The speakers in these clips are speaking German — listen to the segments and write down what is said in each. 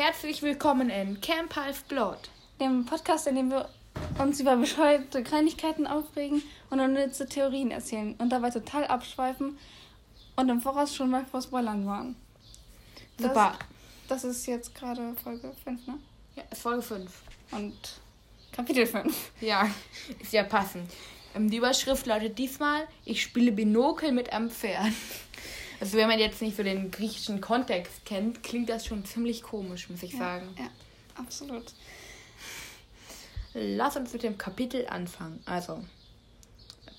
Herzlich willkommen in Camp Half Blood. Dem Podcast, in dem wir uns über bescheuerte Kleinigkeiten aufregen und unnütze Theorien erzählen und dabei total abschweifen und im Voraus schon mal vor Spoilern waren. Das, Super. Das ist jetzt gerade Folge 5, ne? Ja, Folge 5. Und Kapitel 5. Ja, ist ja passend. Ähm, Die Überschrift lautet diesmal, ich spiele Binokel mit einem Pferd. Also wenn man jetzt nicht so den griechischen Kontext kennt, klingt das schon ziemlich komisch, muss ich sagen. Ja, absolut. Lass uns mit dem Kapitel anfangen. Also,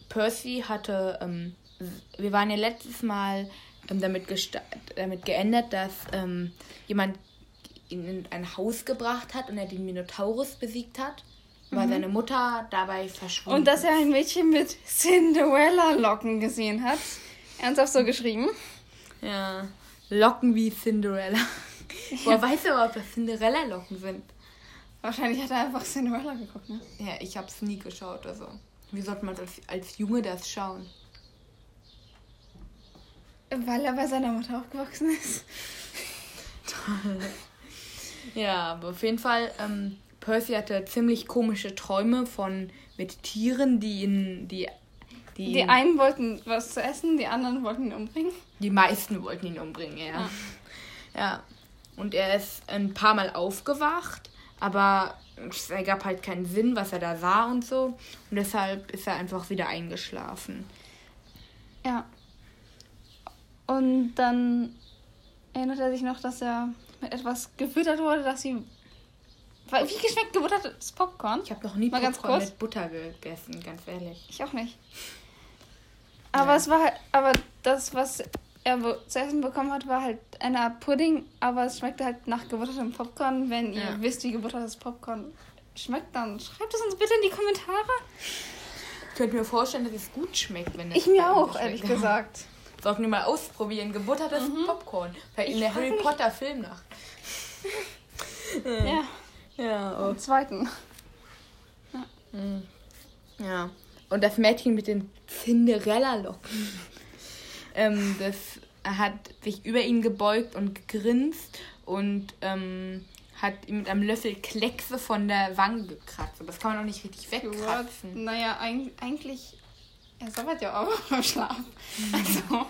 Percy hatte, ähm, wir waren ja letztes Mal ähm, damit, damit geändert, dass ähm, jemand ihn in ein Haus gebracht hat und er den Minotaurus besiegt hat, weil seine Mutter dabei verschwunden Und dass er ein Mädchen mit Cinderella-Locken gesehen hat. Ernsthaft so geschrieben. Ja, Locken wie Cinderella. Boah, weißt du aber, ob das Cinderella-Locken sind? Wahrscheinlich hat er einfach Cinderella geguckt, ne? Ja, ich hab's nie geschaut, also. Wie sollte man als, als Junge das schauen? Weil er bei seiner Mutter aufgewachsen ist. Ja, aber auf jeden Fall, ähm, Percy hatte ziemlich komische Träume von mit Tieren, die ihn, die, die, Die einen wollten was zu essen, die anderen wollten ihn umbringen. die meisten wollten ihn umbringen, ja. Ja. Und er ist ein paar Mal aufgewacht, aber es ergab halt keinen Sinn, was er da sah und so. Und deshalb ist er einfach wieder eingeschlafen. Ja. Und dann erinnert er sich noch, dass er mit etwas gefüttert wurde, dass ihm. Weil- Wie geschmeckt gebuttertes Popcorn? Ich habe noch nie Mal ganz Popcorn mit Butter gegessen, ganz ehrlich. Ich auch nicht. Aber Ja. es war halt. Aber das, was er zu essen bekommen hat, war halt eine Art Pudding, aber es schmeckte halt nach gebuttertem Popcorn. Wenn ihr Ja. wisst, wie gebuttertes Popcorn schmeckt, dann schreibt es uns bitte in die Kommentare. Ich könnte mir vorstellen, dass es gut schmeckt, wenn es Ich mir auch, schmeckt. ehrlich gesagt. Sollten wir mal ausprobieren. Gebuttertes Popcorn. Vielleicht in der Harry Potter Filmnacht. Ja, Ja, im zweiten. Ja. Und das Mädchen mit den Cinderella-Locken. ähm, das hat sich über ihn gebeugt und gegrinst und ähm, hat ihm mit einem Löffel Kleckse von der Wange gekratzt. Das kann man doch nicht richtig wegkratzen. Naja, eig eigentlich. Er sabbert ja auch beim Schlaf. Also.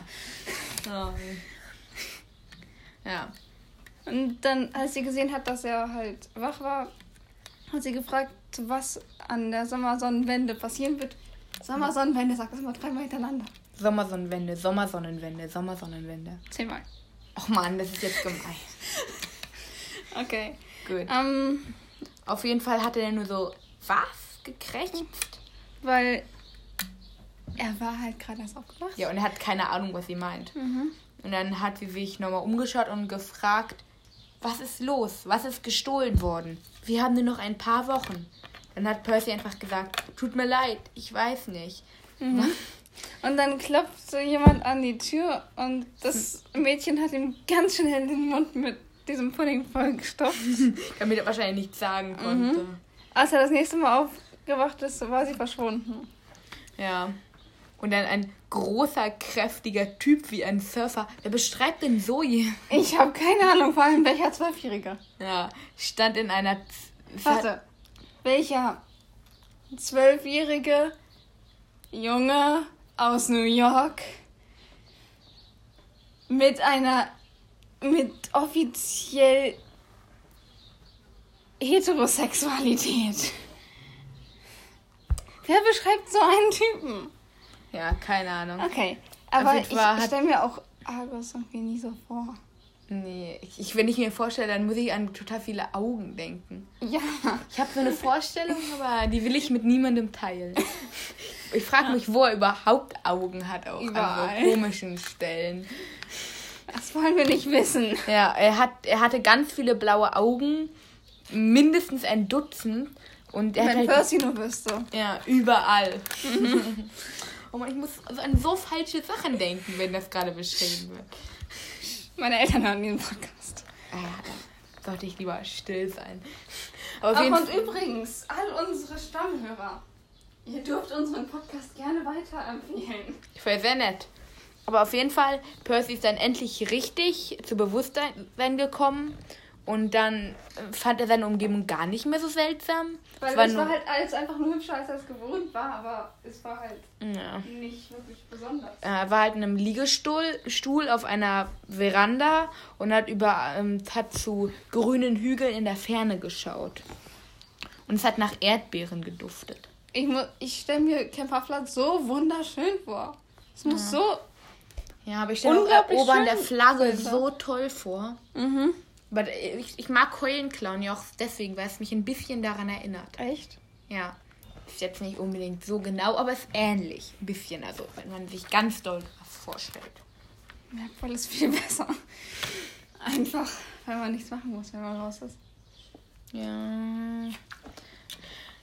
Ja. ja. Und dann, als sie gesehen hat, dass er halt wach war, hat sie gefragt, was an der Sommersonnenwende passieren wird. Sommersonnenwende, sag das mal dreimal hintereinander. Sommersonnenwende, Sommersonnenwende, Sommersonnenwende. Zehnmal. Och man, das ist jetzt gemein. Okay. Gut. Ähm, Auf jeden Fall hat er nur so was gekrächzt. weil er war halt gerade erst aufgewacht. Ja, und er hat keine Ahnung, was sie meint. Mhm. Und dann hat sie sich nochmal umgeschaut und gefragt, was ist los? Was ist gestohlen worden? Wir haben nur noch ein paar Wochen. Dann hat Percy einfach gesagt, tut mir leid, ich weiß nicht. Mhm. Und dann klopft so jemand an die Tür und das Mädchen hat ihm ganz schnell den Mund mit diesem Pudding vollgestopft. Damit er wahrscheinlich nichts sagen konnte. Als er das nächste Mal aufgewacht ist, war sie verschwunden. Ja. Und dann ein großer, kräftiger Typ wie ein Surfer. Wer beschreibt denn so je? Ich habe keine Ahnung, vor allem welcher Zwölfjähriger. Ja, stand in einer. Z- Warte, welcher zwölfjährige Junge aus New York mit einer mit offiziell Heterosexualität. Wer beschreibt so einen Typen? Ja, keine Ahnung. Okay, aber ich hat- stelle mir auch Argus irgendwie nie so vor. Nee, ich, ich, wenn ich mir vorstelle, dann muss ich an total viele Augen denken. Ja, Ich habe so eine Vorstellung, aber die will ich mit niemandem teilen. Ich frage mich, wo er überhaupt Augen hat, auch Überall. an so komischen Stellen. das wollen wir nicht wissen. Ja, er, hat, er hatte ganz viele blaue Augen, mindestens ein Dutzend. Und er hat Wenn halt, Percy nur wüsste. Ja, überall. oh Mann, ich muss also an so falsche Sachen denken, wenn das gerade beschrieben wird. Meine Eltern hören diesen Podcast. Ah, da sollte ich lieber still sein. Aber Ach, und übrigens, all unsere Stammhörer, ihr dürft unseren Podcast gerne weiterempfehlen. Voll sehr nett. Aber auf jeden Fall, Percy ist dann endlich richtig zu Bewusstsein gekommen Und dann fand er seine Umgebung gar nicht mehr so seltsam. Weil es es war war, nur, halt alles einfach nur hübscher, als er es gewohnt war, aber es war halt ja. nicht wirklich besonders. Er war halt in einem Liegestuhl Stuhl auf einer Veranda und hat über ähm, hat zu grünen Hügeln in der Ferne geschaut. Und es hat nach Erdbeeren geduftet. Ich, ich stelle mir Camp Hafland so wunderschön vor. Es muss so. Ja, aber ich stelle mir an der Flagge so toll vor. Mhm. Aber ich, ich mag Heulenclown ja auch deswegen, weil es mich ein bisschen daran erinnert. Echt? Ja. Ist jetzt nicht unbedingt so genau, aber ist ähnlich. Ein bisschen. Also, wenn man sich ganz doll was vorstellt. Merkvoll ist viel besser. Einfach, weil man nichts machen muss, wenn man raus ist. Ja.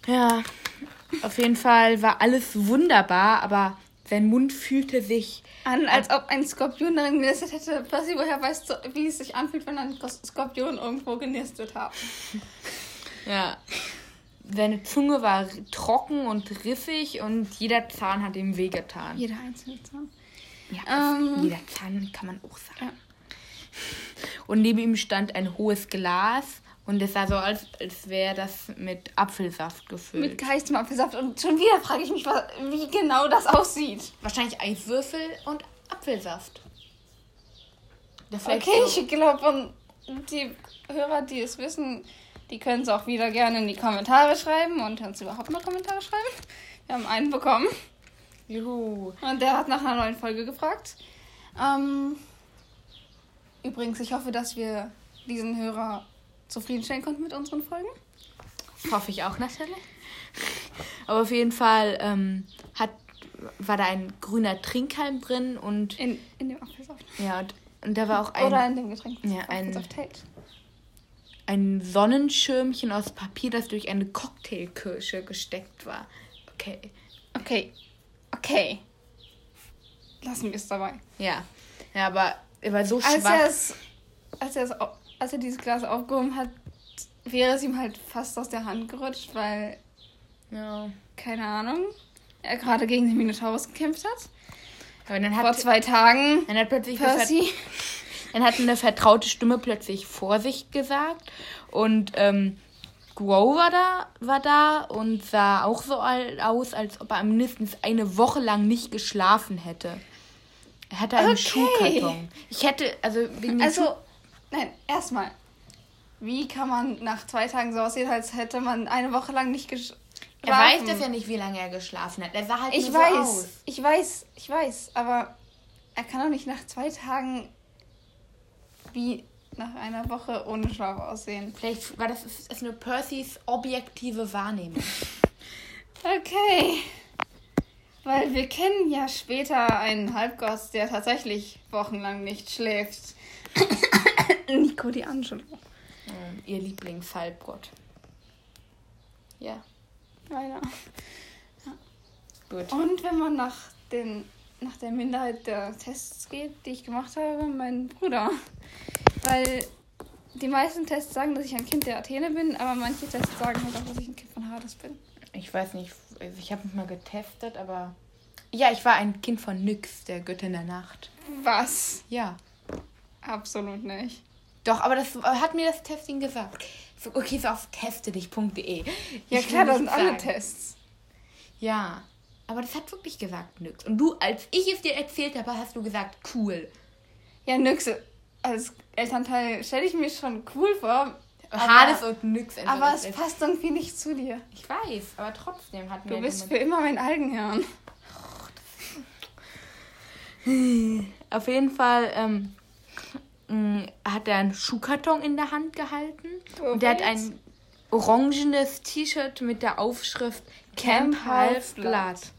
Ja. Auf jeden Fall war alles wunderbar, aber sein Mund fühlte sich. An, als ob ein Skorpion darin genistet hätte. Percy, woher weißt du, wie es sich anfühlt, wenn ein Skorpion irgendwo genistet hat? Ja. Seine Zunge war trocken und rissig und jeder Zahn hat ihm wehgetan. Jeder einzelne Zahn. Ja, Ähm. jeder Zahn kann man auch sagen. Ja. Und neben ihm stand ein hohes Glas und es sah so aus, als wäre das mit Apfelsaft gefüllt. Mit geistem Apfelsaft. Und schon wieder frage ich mich, was, wie genau das aussieht. Wahrscheinlich Eiswürfel und Apfelsaft. Okay, so- ich glaube, die Hörer, die es wissen, die können es auch wieder gerne in die Kommentare schreiben und uns überhaupt mal Kommentare schreiben. Wir haben einen bekommen Juhu. und der hat nach einer neuen Folge gefragt. Ähm, übrigens, ich hoffe, dass wir diesen Hörer zufriedenstellen konnten mit unseren Folgen. Hoffe ich auch natürlich. Aber auf jeden Fall ähm, hat, war da ein grüner Trinkhalm drin und In, in dem Apfelsaft. ja, und, und da war auch ein, Oder in dem Getränk. Ja, ein- ein Sonnenschirmchen aus Papier, das durch eine Cocktailkirsche gesteckt war. Okay. Okay. Okay. Lassen wir es dabei. Ja. Ja, aber er war so Als schwach. er es, als er es, als er dieses Glas aufgehoben hat, wäre es ihm halt fast aus der Hand gerutscht, weil, Ja. keine Ahnung, er gerade gegen den Minotaurus gekämpft hat. Aber dann Vor hat, zwei Tagen. dann hat plötzlich Percy. dann hat eine vertraute Stimme plötzlich Vorsicht gesagt und ähm, Grow war da, war da und sah auch so aus, als ob er mindestens eine Woche lang nicht geschlafen hätte. Er hatte einen Okay. Schuhkarton. Ich hätte, also wegen dem Also, nein, erstmal. Wie kann man nach zwei Tagen so aussehen, als hätte man eine Woche lang nicht geschlafen? Er weiß das ja nicht, wie lange er geschlafen hat. Er sah halt Ich nur weiß, so aus. ich weiß, ich weiß, aber er kann doch nicht nach zwei Tagen wie nach einer Woche ohne Schlaf aussehen. Vielleicht war das ist, ist nur Percys objektive Wahrnehmung. Okay. Weil wir kennen ja später einen Halbgott, der tatsächlich wochenlang nicht schläft. Nico die Angelo. Ähm, ihr Lieblingshalbgott. Ja, Leider. gut. Und wenn man nach, den, nach der Minderheit der Tests geht, die ich gemacht habe, mein Bruder. Weil die meisten Tests sagen, dass ich ein Kind der Athene bin, aber manche Tests sagen halt auch, dass ich ein Kind von Hades bin. Ich weiß nicht, also ich habe mich mal getestet, aber. Ja, ich war ein Kind von Nyx, der Göttin der Nacht. Was? Ja. Absolut nicht. Doch, aber das hat mir das Testing gesagt. So, okay, so auf testedich.de. Ja Ich klar, das sind alle. Tests. Ja. Aber das hat wirklich gesagt Nyx. Und du, als ich es dir erzählt habe, hast du gesagt, cool. Ja, Nyxe, als Elternteil stelle ich mir schon cool vor. Aber- Hades und einfach Aber es ist- passt irgendwie nicht zu dir. Ich weiß, aber trotzdem hat mir Du bist für immer mein Algenherrn. Auf jeden Fall ähm, mh, hat er einen Schuhkarton in der Hand gehalten. und er hat ein orangenes T-Shirt mit der Aufschrift Camp Camp Half-Blood. Half-Blood.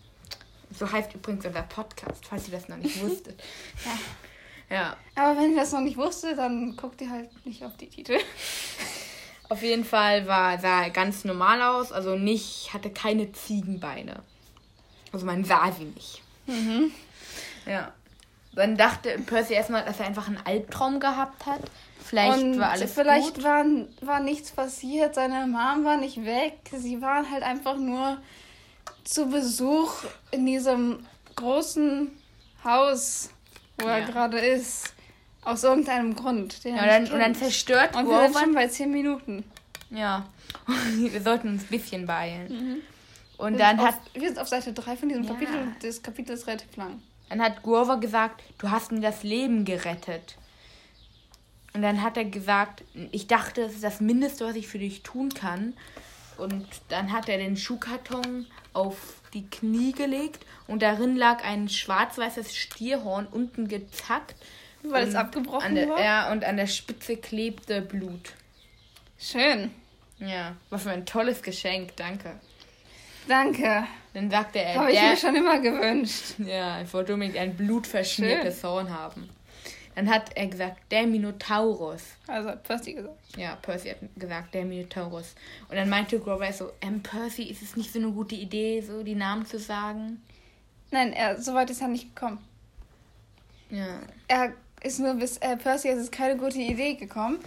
So heißt übrigens unser Podcast, falls ihr das noch nicht wusstet. Ja. ja, Aber wenn ihr das noch nicht wusstet, dann guckt ihr halt nicht auf die Titel. auf jeden Fall war, sah er ganz normal aus, also nicht, hatte keine Ziegenbeine. Also man sah sie nicht. Mhm. Ja. Dann dachte Percy erstmal, dass er einfach einen Albtraum gehabt hat. Vielleicht Und war alles vielleicht gut. War, war nichts passiert. Seine Mom war nicht weg. Sie waren halt einfach nur zu Besuch in diesem großen Haus, wo er Ja. gerade ist. Aus irgendeinem Grund. Ja, er und, dann, und dann zerstört Und wir sind schon bei 10 Minuten. Ja. wir sollten uns ein bisschen beeilen. Mhm. Und dann sind hat, auf, wir sind auf Seite 3 von diesem Ja. Kapitel und das Kapitel ist relativ lang. Dann hat Grover gesagt, du hast mir das Leben gerettet. Und dann hat er gesagt, ich dachte, es ist das Mindeste, was ich für dich tun kann. Und dann hat er den Schuhkarton auf die Knie gelegt und darin lag ein schwarz-weißes Stierhorn unten gezackt. Weil es abgebrochen der, war? Ja, und an der Spitze klebte Blut. Schön. Ja, was für ein tolles Geschenk, danke. Danke. Dann sagte er, Habe ich mir schon immer gewünscht. Ja, ich wollte unbedingt ein blutverschmiertes Horn haben. Dann hat er gesagt, der Minotaurus. Also hat Percy gesagt. Ja, Percy hat gesagt, der Minotaurus. Und dann meinte Grover so, ähm, Percy, ist es nicht so eine gute Idee, so die Namen zu sagen? Nein, er, so weit ist er nicht gekommen. Ja. Er ist nur bis äh, Percy ist es keine gute Idee gekommen.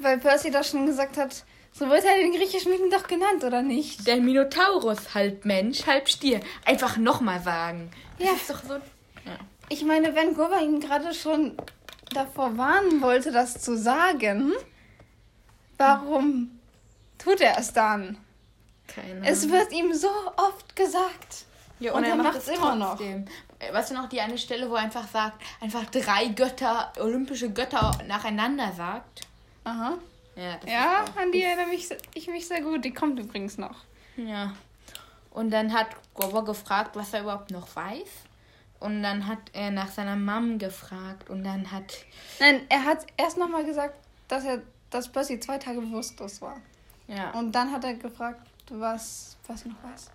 Weil Percy doch schon gesagt hat, so wird er den griechischen Mythen doch genannt, oder nicht? Der Minotaurus, halb Mensch, halb Stier. Einfach nochmal sagen. Das Ja. ist doch so. Ja. Ich meine, wenn Grover ihn gerade schon davor warnen wollte, das zu sagen, warum tut er es dann? Keine Es wird ihm so oft gesagt. Ja, Und er macht es immer noch. trotzdem. Äh, Weißt du noch die eine Stelle, wo er einfach sagt, einfach drei Götter, olympische Götter nacheinander sagt? Aha. Ja, Ja, an die erinnere mich, ich mich sehr gut. Die kommt übrigens noch. Ja. Und dann hat Grover gefragt, was er überhaupt noch weiß. Und dann hat er nach seiner Mom gefragt. Und dann hat. Nein, er hat erst nochmal gesagt, dass er, dass Percy zwei Tage bewusstlos war. Ja. Und dann hat er gefragt, was, was noch weiß.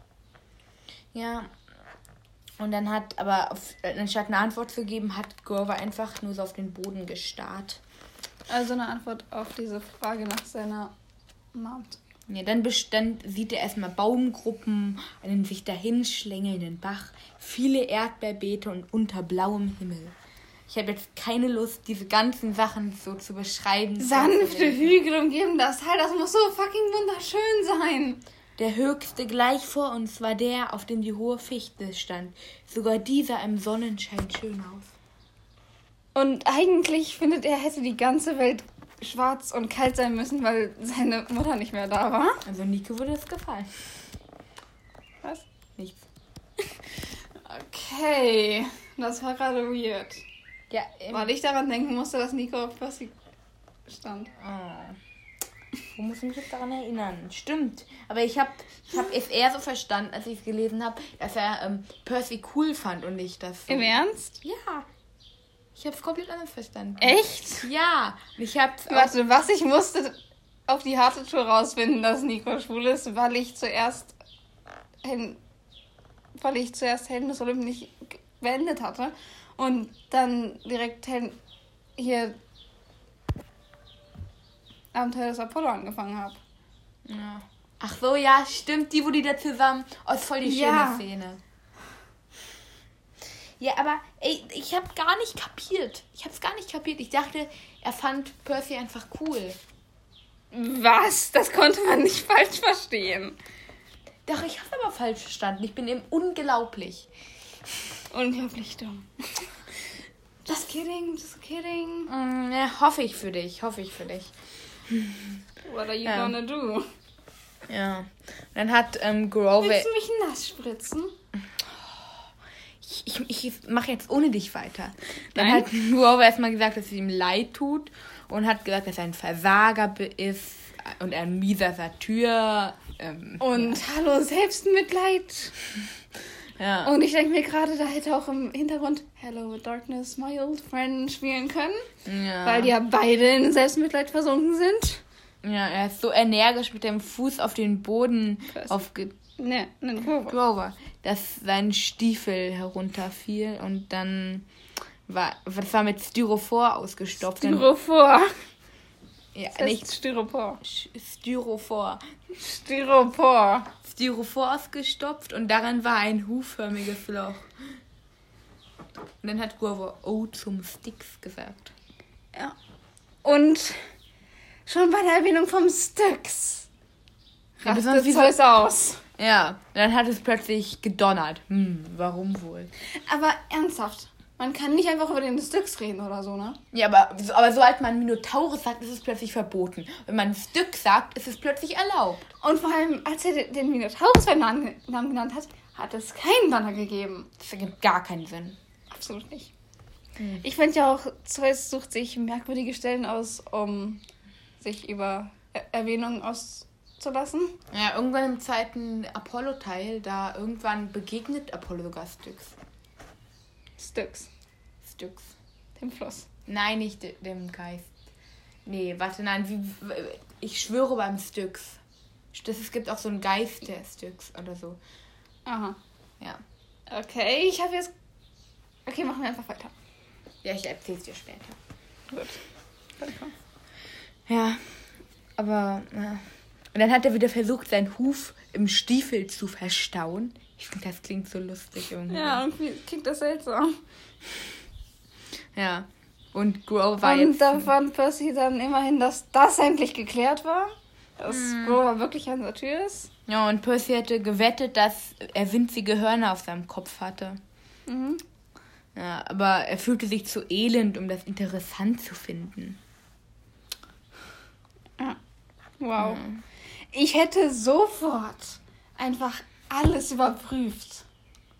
Ja. Und dann hat, aber auf, anstatt eine Antwort zu geben, hat Grover einfach nur so auf den Boden gestarrt. Also eine Antwort auf diese Frage nach seiner Mom. Ja, dann, dann sieht er erstmal Baumgruppen, einen sich dahin schlängelnden Bach, viele Erdbeerbeete und unter blauem Himmel. Ich habe jetzt keine Lust, diese ganzen Sachen so zu beschreiben. Sanfte. Hügel umgeben das Teil, das muss so fucking wunderschön sein. Der höchste gleich vor uns war der, auf dem die hohe Fichte stand. Sogar dieser im Sonnenschein schön aus. Und eigentlich findet er, hätte die ganze Welt schwarz und kalt sein müssen, weil seine Mutter nicht mehr da war. Also Nico würde es gefallen. Was? Nichts. Okay, das war gerade weird. Ja, Weil ich daran denken musste, dass Nico auf Percy stand. Oh. Wo muss ich mich jetzt daran erinnern? Stimmt. Aber ich habe ich hab es eher so verstanden, als ich es gelesen habe, dass er ähm, Percy cool fand und nicht das so. Im Ernst? Ja. Ich habe es komplett anders verstanden. Echt? Ja. Ich habe Warte, was ich musste auf die harte Tour rausfinden, dass Nico schwul ist, weil ich zuerst Helden, weil ich zuerst Helden des Olymp nicht beendet hatte und dann direkt Helden hier Abenteuer des Apollo angefangen habe. Ja. Ach so, ja, stimmt. Die, wo die da zusammen. Oh, ist voll die schöne Ja. Szene. Ja, aber ey, ich habe gar nicht kapiert. Ich habe es gar nicht kapiert. Ich dachte, er fand Percy einfach cool. Was? Das konnte man nicht falsch verstehen. Doch, ich habe aber falsch verstanden. Ich bin eben unglaublich. Unglaublich dumm. Just kidding, just kidding. Mm, ja, hoffe ich für dich. Hoffe ich für dich. What are you Ja. gonna do? Ja. Und dann hat ähm, Grover. Willst du mich nass spritzen? Ich, ich, mache jetzt ohne dich weiter. Dann Nein. hat Grover erstmal gesagt, dass es ihm leid tut und hat gesagt, dass er ein Versager ist und ein mieser Satyr. Ähm, Und hallo, Selbstmitleid. ja. Und ich denke mir gerade, da hätte auch im Hintergrund Hello Darkness, my old friend spielen können. ja. Weil die ja beide in Selbstmitleid versunken sind. ja, er ist so energisch mit dem Fuß auf den Boden Was? aufge Ne, ne, Grover. Grover, dass sein Stiefel herunterfiel und dann war, das war mit Styrofor ausgestopft. Styropor. ja, Das nicht Styropor. Styrofor. Styropor. Styrofor ausgestopft und daran war ein huförmiges Loch. Und dann hat Grover O zum Sticks gesagt. Ja. Und schon bei der Erwähnung vom Ja, rastet so- Zeus aus. Ja, dann hat es plötzlich gedonnert. Hm, warum wohl? Aber ernsthaft, Man kann nicht einfach über den Styx reden oder so, ne? Ja, aber, so- aber sobald man Minotaurus sagt, ist es plötzlich verboten. Wenn man Stück sagt, ist es plötzlich erlaubt. Und vor allem, als er den- Minotaurus seinen Namen genannt hat, hat es keinen Banner gegeben. Das ergibt gar keinen Sinn. Absolut nicht. Ich finde ja auch, Zeus sucht sich merkwürdige Stellen aus, um sich über Er Erwähnungen auszulassen. Ja, irgendwann im zweiten Apollo-Teil, da irgendwann begegnet Apollo sogar Styx. Styx, Styx. dem Fluss. Nein, nicht de- dem Geist. Nee, warte, nein, wie, ich schwöre beim Styx. Das, es gibt auch so einen Geist der Styx oder so. Aha. Ja. Okay, ich habe jetzt. Okay, machen wir einfach weiter. Ja, ich erzähl's dir später. Gut. Danke. Ja, aber. Ja. Und dann hat er wieder versucht, seinen Huf im Stiefel zu verstauen. Ich finde, das klingt so lustig irgendwie. Ja, irgendwie klingt das seltsam. Ja. Und Grover war Und da fand Percy dann immerhin, dass das endlich geklärt war. Dass Grover wirklich an der Tür ist. Ja, und Percy hätte gewettet, dass er winzige Hörner auf seinem Kopf hatte. Mhm. Ja, aber er fühlte sich zu elend, um das interessant zu finden. Wow. Ich hätte sofort einfach alles überprüft.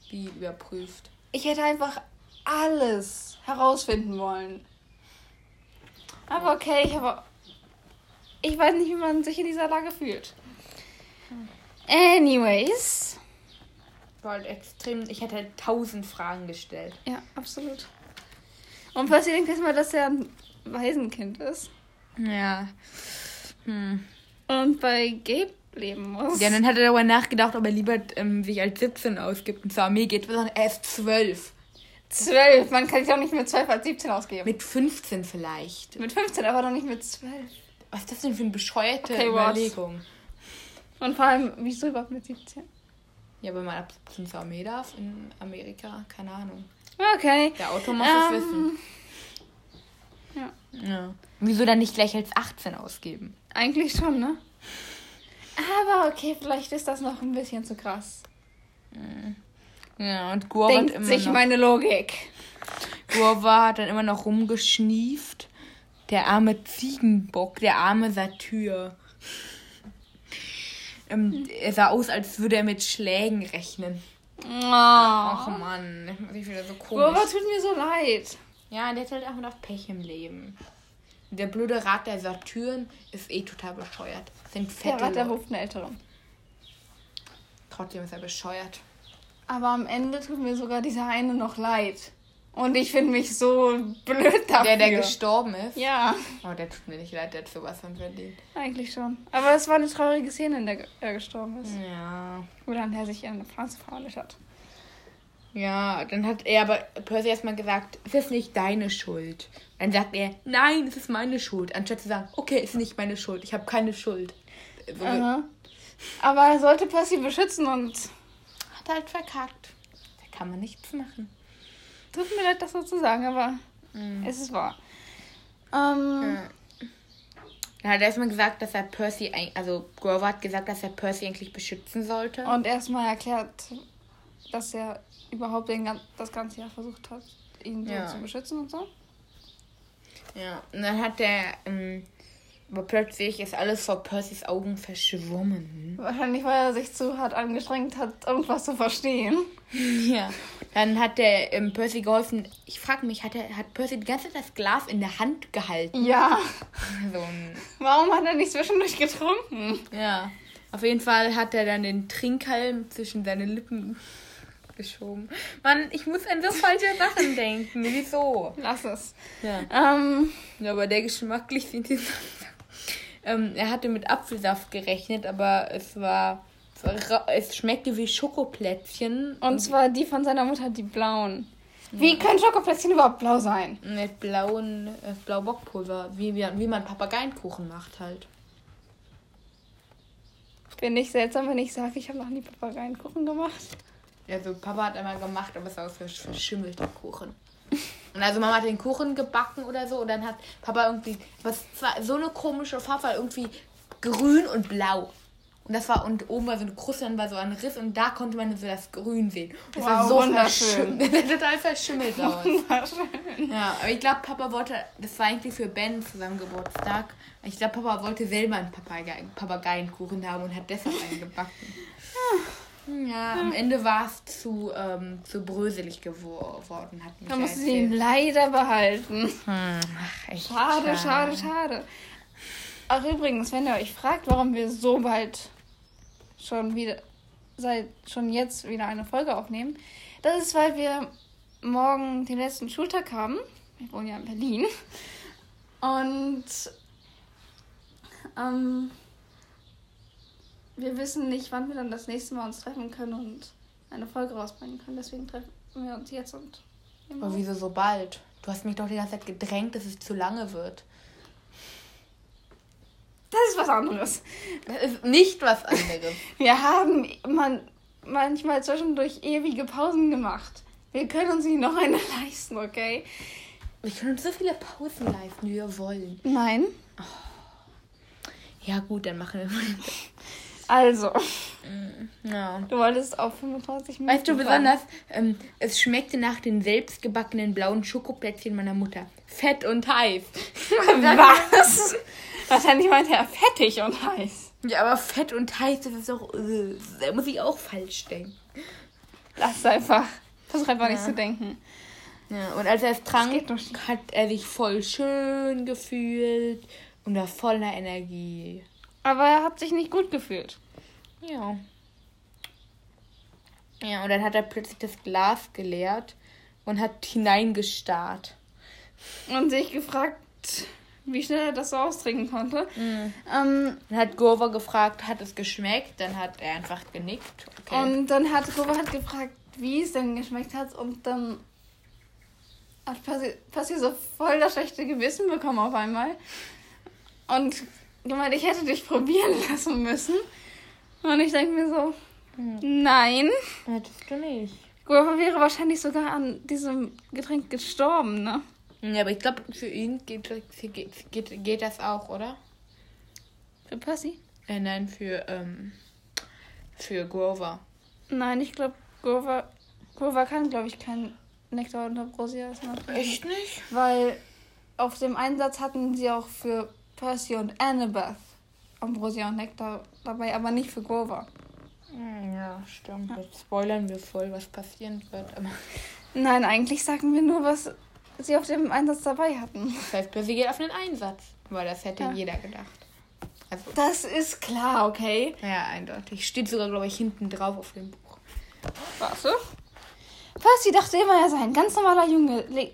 Wie überprüft. Ich hätte einfach alles herausfinden wollen. Aber okay, ich habe. Ich weiß nicht, wie man sich in dieser Lage fühlt. Anyways. War halt extrem. Ich hätte halt tausend Fragen gestellt. Ja, absolut. Und Percy denkt erstmal, dass er ein Waisenkind ist. Ja. Hm. Und bei Gabe leben muss. Ja, dann hat er darüber nachgedacht, ob er lieber ähm, sich als 17 ausgibt und zur Armee geht. sondern Er ist 12. Zwölf. Man kann sich auch nicht mit zwölf als 17 ausgeben. Mit 15 vielleicht. Mit 15, aber doch nicht mit zwölf. Was ist das denn für eine bescheuerte Okay? Überlegung? Und vor allem, wieso überhaupt mit 17? Ja, wenn man ab 17 zur Armee darf in Amerika, keine Ahnung. Okay. Der Autor muss es Ähm, wissen. Ja. Ja. Wieso dann nicht gleich als 18 ausgeben? Eigentlich schon, ne? Aber okay, vielleicht ist das noch ein bisschen zu krass. Ja, und Gore hat, Denkt immer sich noch, meine Logik. Gore hat dann immer noch rumgeschnieft. Der arme Ziegenbock, der arme Satyr. Ähm, er sah aus, als würde er mit Schlägen rechnen. Ach Oh. Mann, ich wieder so komisch. tut mir so leid. Ja, der hat halt einfach noch Pech im Leben. Der blöde Rat der Satyren ist eh total bescheuert. Sind Der fette Rat der Leute. ruft einen Älteren. Trotzdem ist er bescheuert. Aber am Ende tut mir sogar dieser eine noch leid. Und ich finde mich so blöd dafür. Der, der gestorben ist. Ja, Oh, der tut mir nicht leid, der hat sowas von verdient. eigentlich schon. Aber es war eine traurige Szene, in der er gestorben ist. Ja. Wo dann er sich in eine Pflanze verwandelt hat. Ja, dann hat er aber Percy erstmal gesagt, es ist nicht deine Schuld. Dann sagt er, nein, es ist meine Schuld. Anstatt zu sagen, okay, es ist nicht meine Schuld, ich habe keine Schuld. So, Aha. Aber er sollte Percy beschützen und Hat halt verkackt. Da kann man nichts machen. tut mir leid, das so zu sagen, aber es ist wahr. Ähm, Dann hat er erstmal gesagt, dass er Percy, also Grover hat gesagt, dass er Percy eigentlich beschützen sollte. Und erstmal erklärt, dass er überhaupt den, gan- das ganze Jahr versucht hat, ihn so Ja. zu beschützen und so. Ja, und dann hat er, ähm, aber plötzlich ist alles vor Percys Augen verschwommen. Wahrscheinlich, weil er sich zu hart angestrengt hat, irgendwas zu verstehen. Ja. Dann hat der ähm, Percy geholfen. Ich frage mich, hat, er, hat Percy die ganze Zeit das Glas in der Hand gehalten? Ja. So Warum hat er nicht zwischendurch getrunken? ja. Auf jeden Fall hat er dann den Trinkhalm zwischen seine Lippen geschoben. Mann, ich muss an so falsche Sachen denken. Wieso? Lass es. Ja. Ähm, Ja, aber der geschmacklich sind die ähm, Er hatte mit Apfelsaft gerechnet, aber es war. Es, war es schmeckte wie Schokoplätzchen. und zwar die von seiner Mutter, die blauen. Wie können Schokoplätzchen überhaupt blau sein? Mit blauen äh, Blaubockpulver, wie, wie, wie man Papageienkuchen macht halt. Finde ich seltsam, wenn ich sage, ich habe noch nie Papageienkuchen gemacht. Also Papa hat einmal gemacht, aber es wie verschimmelter Kuchen. Und also Mama hat den Kuchen gebacken oder so und dann hat Papa irgendwie, was war so eine komische Farbe, war irgendwie grün und blau. Und das war, und oben war so eine Kruste, dann war so ein Riss und da konnte man so das Grün sehen. Das Wow, war so wunderschön. verschimmelt. Das sah total verschimmelt aus. Wunderschön. Ja, aber ich glaube, Papa wollte, das war eigentlich für Ben zu seinem Geburtstag. Ich glaube, Papa wollte selber einen Papagei, Papageienkuchen haben und hat deshalb einen gebacken. Ja, am Ende war es zu, ähm, zu bröselig geworden, hat mich Da ja musste sie ihn leider behalten. Hm, ach, echt Schade, schade, schade. Ach übrigens, wenn ihr euch fragt, warum wir so bald schon wieder, seit schon jetzt wieder eine Folge aufnehmen, das ist, weil wir morgen den letzten Schultag haben. Wir wohnen ja in Berlin. Und ähm, wir wissen nicht, wann wir dann das nächste Mal uns treffen können und eine Folge rausbringen können. Deswegen treffen wir uns jetzt und. Aber wieso so bald? Du hast mich doch die ganze Zeit gedrängt, dass es zu lange wird. Das ist was anderes. Das ist nicht was anderes. Wir haben man, manchmal zwischendurch ewige Pausen gemacht. Wir können uns nicht noch eine leisten, okay? Wir können uns so viele Pausen leisten, wie wir wollen. Nein. Ja, gut, dann machen wir mal. Also, Ja. du wolltest auf 25 Minuten. Weißt du, besonders, ähm, es schmeckte nach den selbstgebackenen blauen Schokoplätzchen meiner Mutter. Fett und heiß. Was? Wahrscheinlich meinte er fettig und heiß. Ja, aber fett und heiß, das ist doch. Äh, da muss ich auch falsch denken. Lass einfach. Versuch einfach nicht Ja. zu denken. Ja, und als er es trank, nicht. hat er sich voll schön gefühlt und war voller Energie. Aber er hat sich nicht gut gefühlt. Ja. Ja, und dann hat er plötzlich das Glas geleert und hat hineingestarrt. Und sich gefragt, wie schnell er das so austrinken konnte. Mhm. Ähm, Dann hat Gurva gefragt, hat es geschmeckt? Dann hat er einfach genickt. Okay. Und dann hat Gova hat gefragt, wie es denn geschmeckt hat. Und dann hat Percy, Percy so voll das schlechte Gewissen bekommen auf einmal. Und gemeint, ich hätte dich probieren lassen müssen. Und ich denke mir so, nein. Hättest du nicht. Gova wäre wahrscheinlich sogar an diesem Getränk gestorben, ne? Ja, aber ich glaube, für ihn geht, geht, geht, geht das auch, oder? Für Percy? Äh, nein, für, ähm, für Grover. Nein, ich glaube, Gova, Gova kann, glaube ich, kein Nektar und Ambrosia essen. nicht? Weil auf dem Einsatz hatten sie auch für Percy und Annabeth Ambrosia und Nektar dabei, aber nicht für Grover. Hm, Ja, stimmt. Jetzt spoilern wir voll, was passieren wird. Aber Nein, eigentlich sagen wir nur, was sie auf dem Einsatz dabei hatten. das heißt, Percy geht auf einen Einsatz. Weil das hätte Ja. jeder gedacht. Also, Das ist klar, okay? ja, eindeutig. Steht sogar, glaube ich, hinten drauf auf dem Buch. Was? Percy dachte immer, er sei ein ganz normaler Junge. Le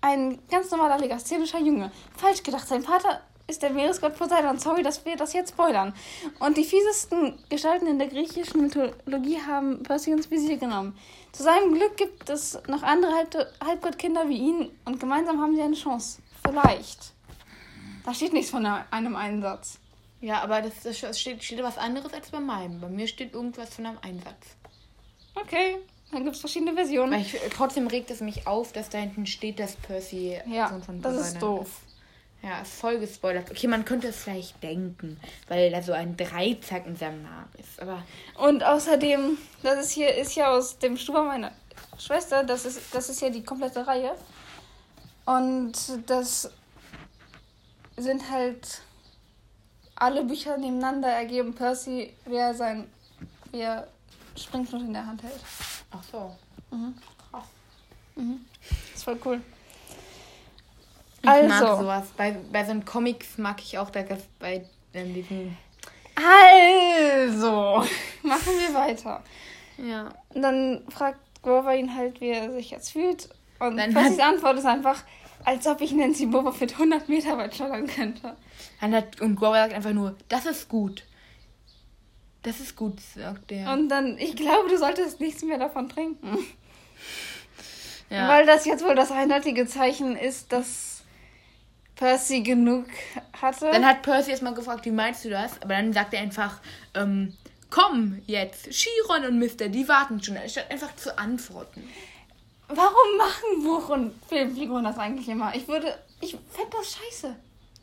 ein ganz normaler legasthenischer Junge. Falsch gedacht, sein Vater ist der Meeresgott Poseidon. Sorry, dass wir das jetzt spoilern. Und die fiesesten Gestalten in der griechischen Mythologie haben Percy ins Visier genommen. Zu seinem Glück gibt es noch andere Halb Halbgottkinder wie ihn und gemeinsam haben sie eine Chance. Vielleicht. Da steht nichts von einem Einsatz. Ja, aber das, das steht, steht was anderes als bei meinem. Bei mir steht irgendwas von einem Einsatz. Okay, dann gibt es verschiedene Versionen. Ich, trotzdem regt es mich auf, dass da hinten steht, dass Percy Ja, Sohn von das ist Poseidon doof. Ja, voll gespoilert. Okay, man könnte es vielleicht denken, weil da so ein Dreizack in seinem Namen ist. Aber Und außerdem, das ist hier ist ja aus dem Stuber meiner Schwester, das ist, das ist ja die komplette Reihe. Und das sind halt alle Bücher nebeneinander ergeben Percy, wie er sein, wie er Springflut in der Hand hält. ach so. Mhm. Krass. Mhm. Ist voll cool. Ich mag Also, sowas. Bei, bei so einen Comics mag ich auch da bei ähm, diesen. also, machen wir weiter. Ja. Und dann fragt Grover ihn halt, wie er sich jetzt fühlt. Und Dann hat- Antwort ist einfach, als ob ich Nancy Boba für 100 Meter weit schallern könnte. Dann hat, und Grover sagt einfach nur, das ist gut. Das ist gut, sagt er. Und dann, ich glaube, du solltest nichts mehr davon trinken. ja. Weil das jetzt wohl das eindeutige Zeichen ist, dass Percy genug hatte. Dann hat Percy erstmal gefragt, wie meinst du das? Aber dann sagt er einfach, ähm, komm jetzt, Chiron und Mister, die warten schon, anstatt einfach zu antworten. Warum machen Buch- und Filmfiguren das eigentlich immer? Ich würde, ich fände das scheiße.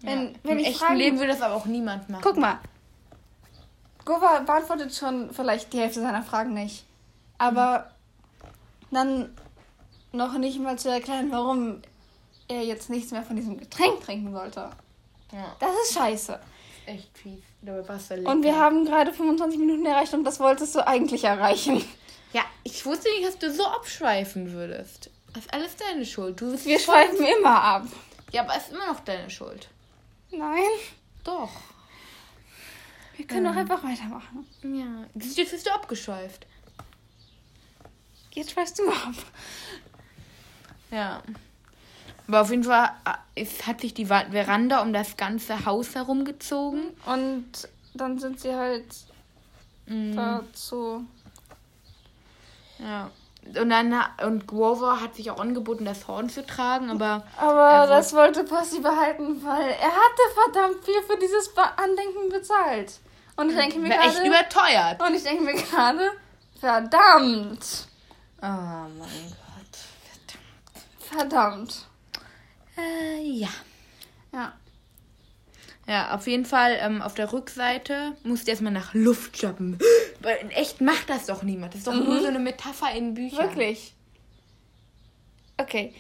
Wenn, ja. wenn Im ich echten fragen, Leben würde das aber auch niemand machen. Guck mal. Gova beantwortet schon vielleicht die Hälfte seiner Fragen nicht. Aber dann noch nicht mal zu erklären, warum er jetzt nichts mehr von diesem Getränk trinken sollte. Ja. Das ist scheiße. Echt fies. Dabei Und wir haben gerade 25 Minuten erreicht und das wolltest du eigentlich erreichen. Ja, ich wusste nicht, dass du so abschweifen würdest. Das ist alles deine Schuld. Du Wir voll- schweifen immer ab. Ja, aber es ist immer noch deine Schuld. Nein, Doch. wir können doch einfach weitermachen. Ja. Jetzt bist du abgeschweift. Jetzt schweifst du ab. Ja. Aber auf jeden Fall äh, es hat sich die Veranda um das ganze Haus herumgezogen. Und dann sind sie halt Mhm. dazu. Ja. Und dann und Grover hat sich auch angeboten, das Horn zu tragen, aber Aber Er das wollte Percy behalten, weil er hatte verdammt viel für dieses Andenken bezahlt. Und ich denke mir war echt gerade. überteuert. Und ich denke mir gerade, verdammt. Oh mein Gott. Verdammt. Äh, ja. Ja. Ja, auf jeden Fall ähm, auf der Rückseite musst du erstmal nach Luft shoppen. Weil in echt macht das doch niemand. Das ist doch nur so eine Metapher in Büchern. Wirklich. Okay.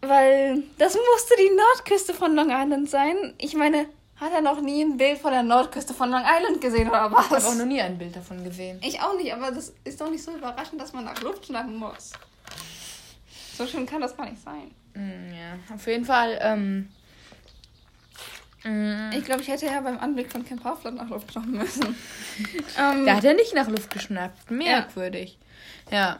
Weil das musste die Nordküste von Long Island sein. Ich meine, hat er noch nie ein Bild von der Nordküste von Long Island gesehen oder Ich habe was? auch noch nie ein Bild davon gesehen. Ich auch nicht, aber das ist doch nicht so überraschend, dass man nach Luft schnappen muss. So schön kann das gar nicht sein. Mm, ja, auf jeden Fall. Ähm, mm, Ich glaube, ich hätte ja beim Anblick von Camp Halfland nach Luft schnappen müssen. ähm, da hat er nicht nach Luft geschnappt. Merkwürdig. Ja.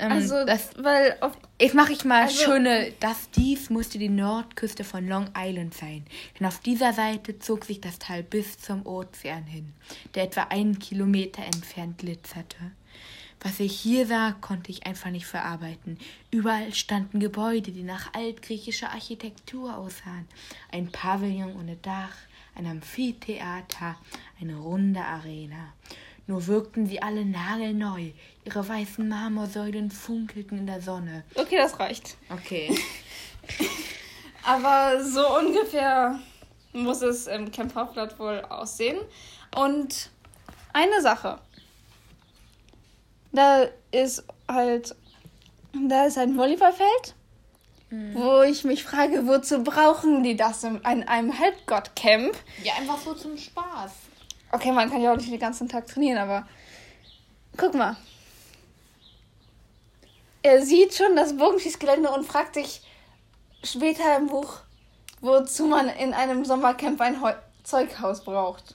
Ähm, also, das, weil auf jetzt mache ich mal Also- schöne. Das dies musste die Nordküste von Long Island sein. Denn auf dieser Seite zog sich das Tal bis zum Ozean hin, der etwa einen Kilometer entfernt glitzerte. Was ich hier sah, konnte ich einfach nicht verarbeiten. Überall standen Gebäude, die nach altgriechischer Architektur aussahen. Ein Pavillon ohne Dach, ein Amphitheater, eine runde Arena. Nur wirkten sie alle nagelneu. Ihre weißen Marmorsäulen funkelten in der Sonne. Okay, das reicht. Okay. Aber so ungefähr muss es im Camp Halfland wohl aussehen. Und eine Sache. Da ist halt. Da ist ein Volleyballfeld, wo ich mich frage, wozu brauchen die das in, in einem Halbgott-Camp? ja, einfach so zum Spaß. Okay, man kann ja auch nicht den ganzen Tag trainieren, aber guck mal. Er sieht schon das Bogenschießgelände und fragt sich später im Buch, wozu man in einem Sommercamp ein Heu Zeughaus braucht.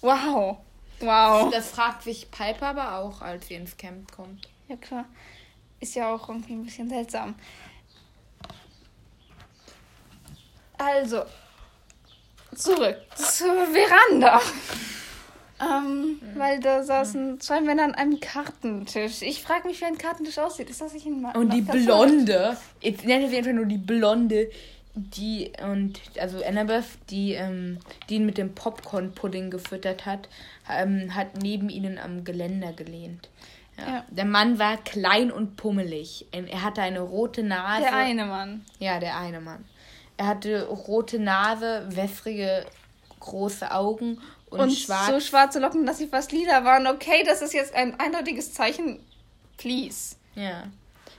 Wow. Wow. Das fragt sich Piper aber auch, als sie ins Camp kommt. Ja klar. Ist ja auch irgendwie ein bisschen seltsam. Also, zurück zur Veranda. Ähm, weil da saßen zwei Männer an einem Kartentisch. Ich frage mich, wie ein Kartentisch aussieht. Ist das nicht ein Mann? Und die Blonde, ich nenne sie einfach nur die Blonde, die und also Annabeth, die, ähm, die ihn mit dem Popcorn-Pudding gefüttert hat, ähm, hat neben ihnen am Geländer gelehnt. Ja. Ja. Der Mann war klein und pummelig. Er hatte eine rote Nase. Der eine Mann. Ja, der eine Mann. Er hatte rote Nase, wässrige, große Augen und, Und, schwarz. so schwarze Locken, dass sie fast lila waren. Okay, das ist jetzt ein eindeutiges Zeichen. Please. ja.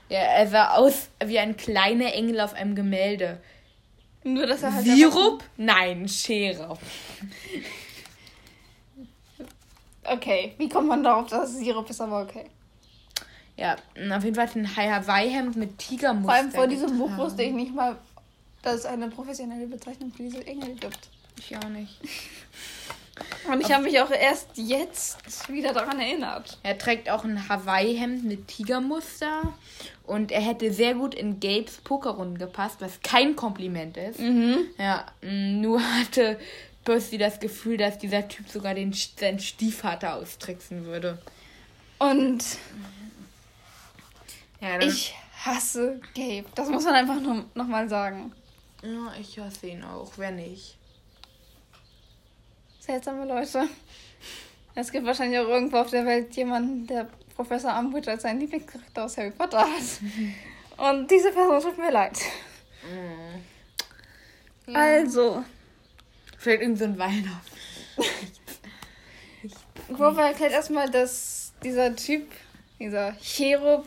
ja. Er sah aus wie ein kleiner Engel auf einem Gemälde. Nur, dass er halt. Sirup? Nein, Schere. Okay, wie kommt man darauf, dass es Sirup ist, aber okay. Ja, auf jeden Fall hat ein Hawaii-Hemd mit Tigermuster. Vor allem vor diesem Buch wusste ich nicht mal, dass es eine professionelle Bezeichnung für diese Engel gibt. Ich auch nicht. Und ich habe mich auch erst jetzt wieder daran erinnert. Er trägt auch ein Hawaii-Hemd mit Tigermuster. Und er hätte sehr gut in Gabes Pokerrunden gepasst, was kein Kompliment ist. Mhm. Ja, mh, nur hatte Percy das Gefühl, dass dieser Typ sogar den, seinen Stiefvater austricksen würde. Und Ja, ich hasse Gabe. Das muss man einfach nur nochmal sagen. ja, ich hasse ihn auch. Wer nicht? Seltsame Leute. Es gibt wahrscheinlich auch irgendwo auf der Welt jemanden, der Professor Umbridge als seinen Lieblingscharakter aus Harry Potter hat. Und diese Person tut mir leid. Mhm. Also, Vielleicht irgend so ein Waldorf. Grover erklärt erstmal, dass dieser Typ, dieser Cherub,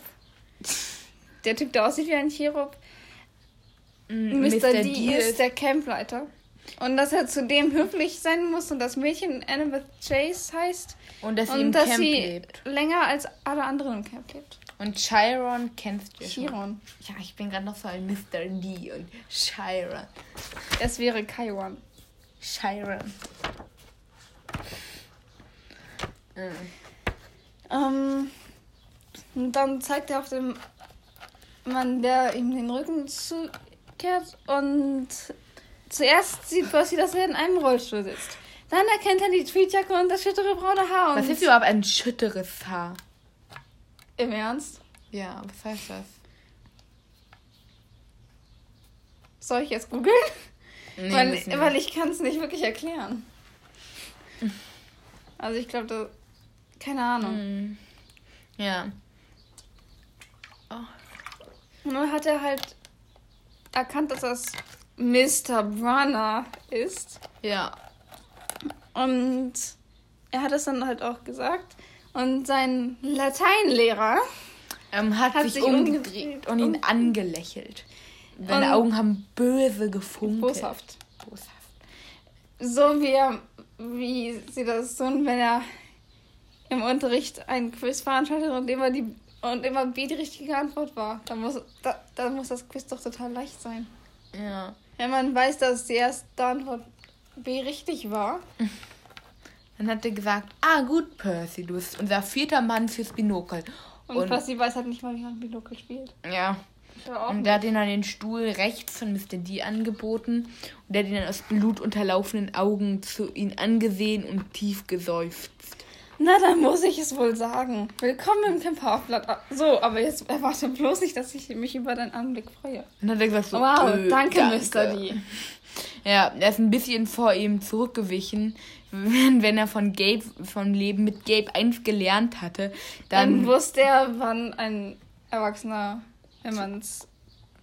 der Typ, der aussieht wie ein Cherub, Mm, Mr. D ist der Campleiter. Und dass er zudem höflich sein muss und das Mädchen Annabeth Chase heißt. Und dass sie und im dass Camp sie lebt. länger als alle anderen im Camp lebt. Und Chiron kennst du. Chiron. Ja, ich bin gerade noch so ein Mr. D und Chiron. Es wäre Chiron. Chiron. Mhm. Ähm, und dann zeigt er auf dem Mann, der ihm den Rücken zukehrt und zuerst sieht Percy, dass er in einem Rollstuhl sitzt. Dann erkennt er die Tweetjacke und das schüttere braune Haar. Und Was ist überhaupt ein schütteres Haar? Im Ernst? Ja, was heißt das? Soll ich jetzt googeln? Nee, weil, weil ich kann es nicht wirklich erklären. Also ich glaube, da... Keine Ahnung. Mhm. Ja. Und dann hat er halt erkannt, dass das Mr. Brunner ist. Ja. Und er hat es dann halt auch gesagt. Und sein Lateinlehrer Ähm, hat, Hat sich, sich umgedreht und ihn angelächelt. Seine Augen haben böse gefunkelt. boshaft. Boshaft. So wie er, wie sie das tun, wenn er im Unterricht ein Quiz veranstaltet und immer die und immer B die richtige Antwort war. Dann muss, da, dann muss das Quiz doch total leicht sein. Ja. Wenn man weiß, dass die erste Antwort B richtig war. Dann hat er gesagt, ah gut, Percy, du bist unser vierter Mann fürs Binokel. Und, Und- Percy weiß halt nicht mal, wie man Binokel spielt. Ja. Und der hat ihn dann den Stuhl rechts von Mr. D angeboten. Und der hat ihn dann aus blutunterlaufenden Augen zu ihn angesehen und tief geseufzt. Na, dann muss ich es wohl sagen. Willkommen im Camperhaufblatt. So, aber jetzt erwarte bloß nicht, dass ich mich über deinen Anblick freue. Und dann gesagt so, Wow, äh, danke, danke. Mr. D. Ja, er ist ein bisschen vor ihm zurückgewichen. Wenn, wenn er von Gabe, vom Leben mit Gabe eins gelernt hatte, Dann dann, wusste er, wann ein Erwachsener, wenn man es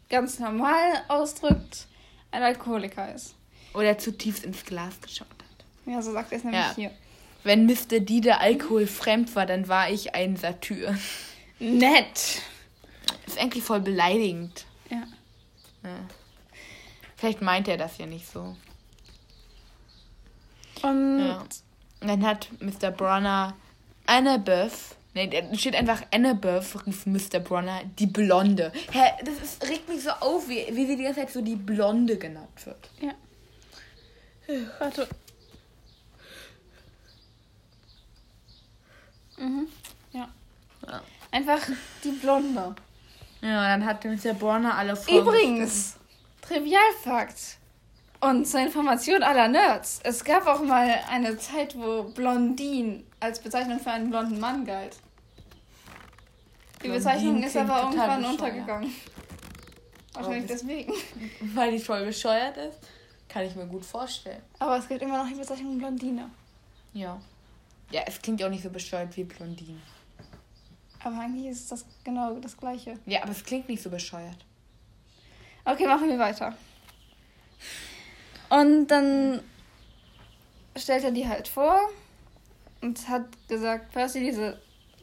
ganz normal ausdrückt, ein Alkoholiker ist. oder zutiefst ins Glas geschaut hat. Ja, so sagt er es nämlich Ja. hier. Wenn Mr. D der Alkohol fremd war, dann war ich ein Satyr. Nett. Ist eigentlich voll beleidigend. Ja. Ja. Vielleicht meint er das ja nicht so. Und Ja. Dann hat Mr. Bronner Annabeth, nee, da steht einfach Annabeth, rief Mr. Bronner, die Blonde. Hä, das ist, regt mich so auf, wie, wie sie die ganze Zeit so die Blonde genannt wird. ja. Warte. Mhm. Ja. Ja. Einfach die Blonde. Ja, dann hat Mr. Bronner alle vorgestellt. Übrigens, Trivialfakt. Und zur Information aller Nerds. Es gab auch mal eine Zeit, wo Blondin als Bezeichnung für einen blonden Mann galt. Die Blondin Bezeichnung ist aber irgendwann bescheuert. untergegangen. Wahrscheinlich das- deswegen. Weil die voll bescheuert ist. Kann ich mir gut vorstellen. Aber es gibt immer noch die Bezeichnung Blondine. Ja. Ja, es klingt auch nicht so bescheuert wie Blondin. Aber eigentlich ist das genau das Gleiche. Ja, aber es klingt nicht so bescheuert. Okay, machen wir weiter. Und dann stellt er die halt vor und hat gesagt, Percy, diese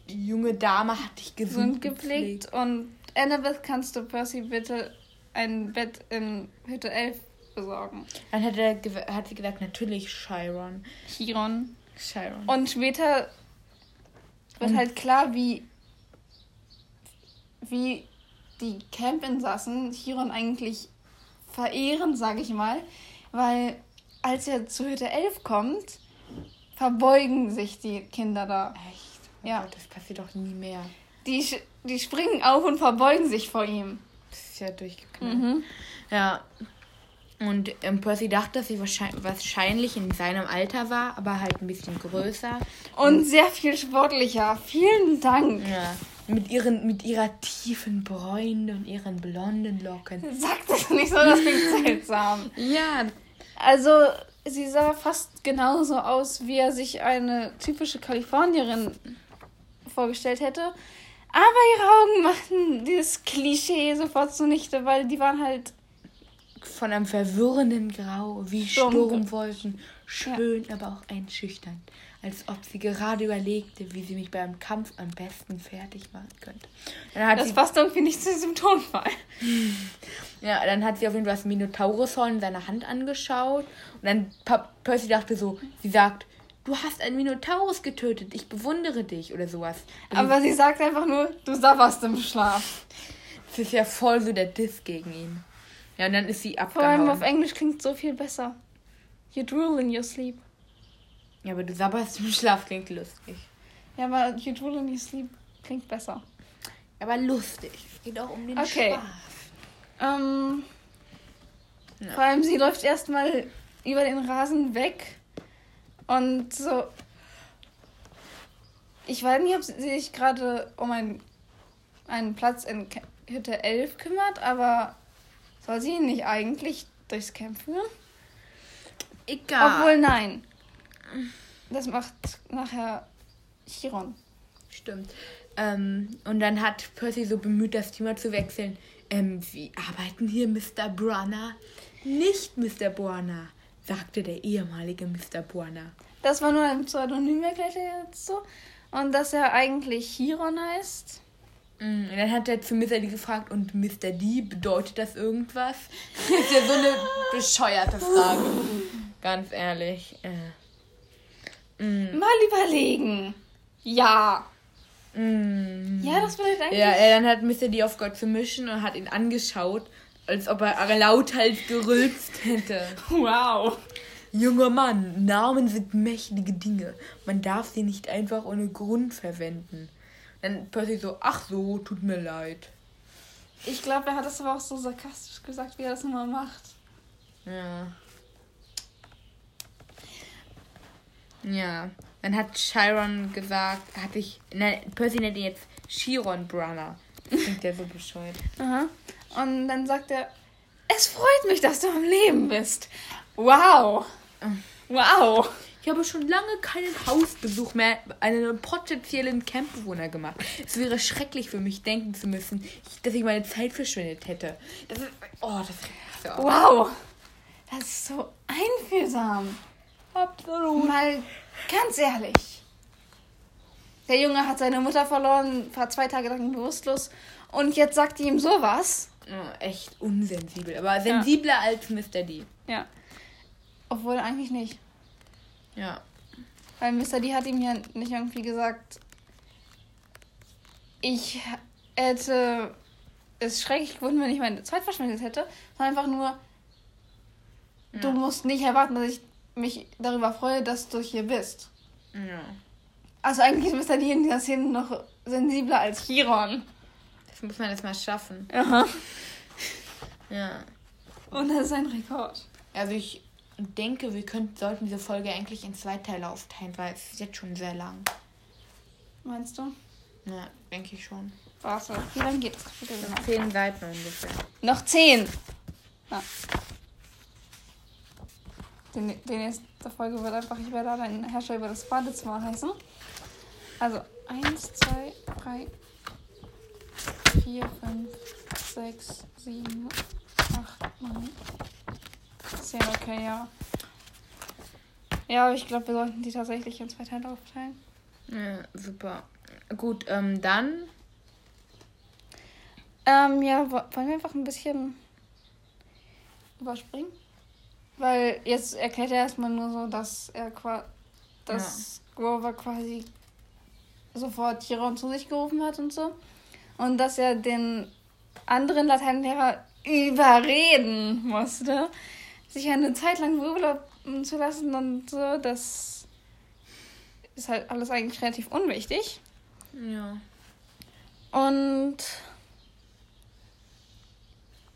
Die junge Dame hat dich gesund sind gepflegt. Und Annabeth, kannst du Percy bitte ein Bett in Hütte 11 besorgen? Dann hat, er, hat sie gesagt, natürlich Chiron. Chiron. Chiron. Und später wird Und- halt klar, wie, wie die Campinsassen Chiron eigentlich verehren, sage ich mal. Weil als er zu Hütte 11 kommt, verbeugen sich die Kinder da. Echt? Oh Ja. Gott, das passiert doch nie mehr. Die, die springen auf und verbeugen sich vor ihm. Das ist ja durchgeknallt. Mhm. Ja. Und ähm, Percy dachte, dass sie wahrscheinlich, wahrscheinlich in seinem Alter war, aber halt ein bisschen größer. Und sehr viel sportlicher. Vielen Dank. Ja. Mit, ihren, mit ihrer tiefen Bräune und ihren blonden Locken. Sag das nicht so, das klingt seltsam. Ja. Also, sie sah fast genauso aus, wie er sich eine typische Kalifornierin vorgestellt hätte. Aber ihre Augen machten dieses Klischee sofort zunichte, weil die waren halt von einem verwirrenden Grau, wie Sturm- Sturmwolken, schön, aber auch einschüchternd, als ob sie gerade überlegte, wie sie mich beim Kampf am besten fertig machen könnte. Dann hat Das passt irgendwie nicht zu diesem Tonfall. ja, dann hat sie auf jeden Fall das Minotaurushorn in seiner Hand angeschaut und dann Percy dachte so, sie sagt, du hast einen Minotaurus getötet, ich bewundere dich oder sowas. Aber sie sagt einfach nur, du sabberst im Schlaf. das ist ja voll so der Diss gegen ihn. Ja, und dann ist sie Vor allem auf abgehauen. Englisch klingt so viel besser. You drool in your sleep. Ja, aber du sabberst im Schlaf klingt lustig. Ja, aber you drool in your sleep klingt besser. Aber lustig. Es geht auch um den Okay. Spaß. Ähm, Ja. Vor allem, sie läuft erstmal über den Rasen weg und so. Ich weiß nicht, ob sie sich gerade um einen, einen Platz in Hütte 11 kümmert, aber soll sie ihn nicht eigentlich durchs Camp führen? Egal. Obwohl, nein. Das macht nachher Chiron. Stimmt. Ähm, und dann hat Percy so bemüht, das Thema zu wechseln. Ähm, Sie arbeiten hier, Mr. Brunner? Nicht, Mr. Brunner, sagte der ehemalige Mr. Brunner. Das war nur ein Pseudonym, erklärt er jetzt so. Und dass er eigentlich Chiron heißt. Mm, Und dann hat er zu Mr. D gefragt, und Mr. D, bedeutet das irgendwas? Das ist ja so eine bescheuerte Frage. Ganz ehrlich. Äh. Mm, Mal überlegen. Ja. mm. Ja, das bedeutet eigentlich. Ja, er dann hat Mr. D aufgehört zu mischen und hat ihn angeschaut, als ob er lauthals gerülpst hätte. Wow. Junger Mann, Namen sind mächtige Dinge. Man darf sie nicht einfach ohne Grund verwenden. Dann Percy so, ach so, tut mir leid. Ich glaube, er hat das aber auch so sarkastisch gesagt, wie er das immer macht. Ja. Ja. Dann hat Chiron gesagt, hatte ich. Nein, Percy nennt ihn jetzt Chiron Brunner. Klingt ja so bescheuert. Aha. Und dann sagt er, es freut mich, dass du am Leben bist. Wow. Wow. Ich habe schon lange keinen Hausbesuch mehr einen potenziellen Campbewohner gemacht. Es wäre schrecklich für mich, denken zu müssen, dass ich meine Zeit verschwendet hätte. Das ist. Oh, das mich so. Wow. Das ist so einfühlsam. Absolut. Mal ganz ehrlich. Der Junge hat seine Mutter verloren, war zwei Tage lang bewusstlos. Und jetzt sagt die ihm sowas. Echt unsensibel. Aber sensibler als Mr. D. Ja. Obwohl eigentlich nicht. Ja. Weil Mr. D hat ihm ja nicht irgendwie gesagt, ich hätte es schrecklich gefunden, wenn ich meine Zeit verschwendet hätte, sondern einfach nur, du Ja. musst nicht erwarten, dass ich mich darüber freue, dass du hier bist. Ja. Also eigentlich ist Mr. D in dieser Szene noch sensibler als Chiron. Das muss man erst mal schaffen. Aha. Ja. Und das ist ein Rekord. Also ich denke, wir könnten, sollten diese Folge eigentlich in zwei Teile aufteilen, weil es ist jetzt schon sehr lang. Meinst du? Ja, denke ich schon. Warte, wie lange geht das Kapitel genau? Zehn Seiten ungefähr. Noch zehn. Ja. Die, die nächste Folge wird einfach, ich werde da ein Herrscher über das Badezimmer heißen. Also, eins, zwei, drei, vier, fünf, sechs, sieben, acht, neun, zehn, okay, ja. Ja, aber ich glaube, wir sollten die tatsächlich in zwei Teile aufteilen. Ja, super. Gut, ähm, dann. Ähm, ja, wo- wollen wir einfach ein bisschen überspringen? Weil jetzt erklärt er erstmal nur so, dass er qua dass Grover quasi sofort Chiron zu sich gerufen hat und so. Und dass er den anderen Lateinlehrer überreden musste, sich eine Zeit lang beurlauben zu lassen und so. Das ist halt alles eigentlich relativ unwichtig. Ja. Und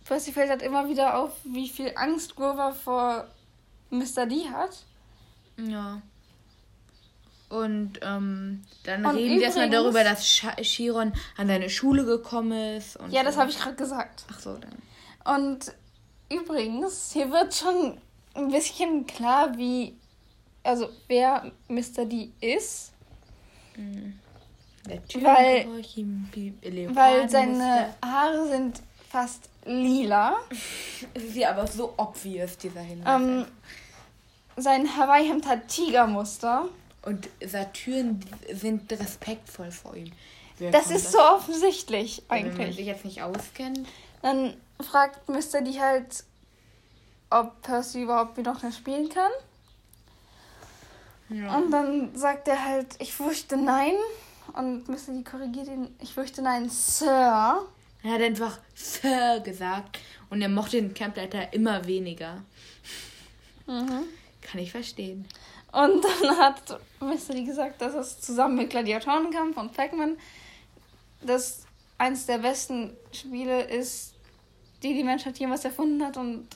Percy fällt halt immer wieder auf, wie viel Angst Grover vor Mr. D hat. Ja. Und ähm, dann Und reden wir erstmal übrigens- darüber, dass Chiron an seine Schule gekommen ist. Und Ja, das so. habe ich gerade gesagt. Ach so, dann. Und übrigens, hier wird schon ein bisschen klar, wie, also wer Mr. D ist, Typ, Weil- weil seine. Haare sind fast lila. Es ist ja aber so obvious, dieser Hinweis. Ähm, sein Hawaii-Hemd hat Tigermuster. Und Saturn sind respektvoll vor ihm. Wer Das ist so offensichtlich Wenn man eigentlich. sich jetzt nicht auskennt. Dann fragt Mr. die halt, ob Percy überhaupt wieder noch spielen kann. Ja. Und dann sagt er halt, ich fürchte nein. Und Mr. die korrigiert ihn, ich fürchte nein, Sir. Er hat einfach Sir gesagt. Und er mochte den Campleiter immer weniger. Mhm. Kann ich verstehen. Und dann hat Mr. die gesagt, dass es zusammen mit Gladiatorenkampf und Pac-Man das eins der besten Spiele ist, die die Menschheit jemals erfunden hat. Und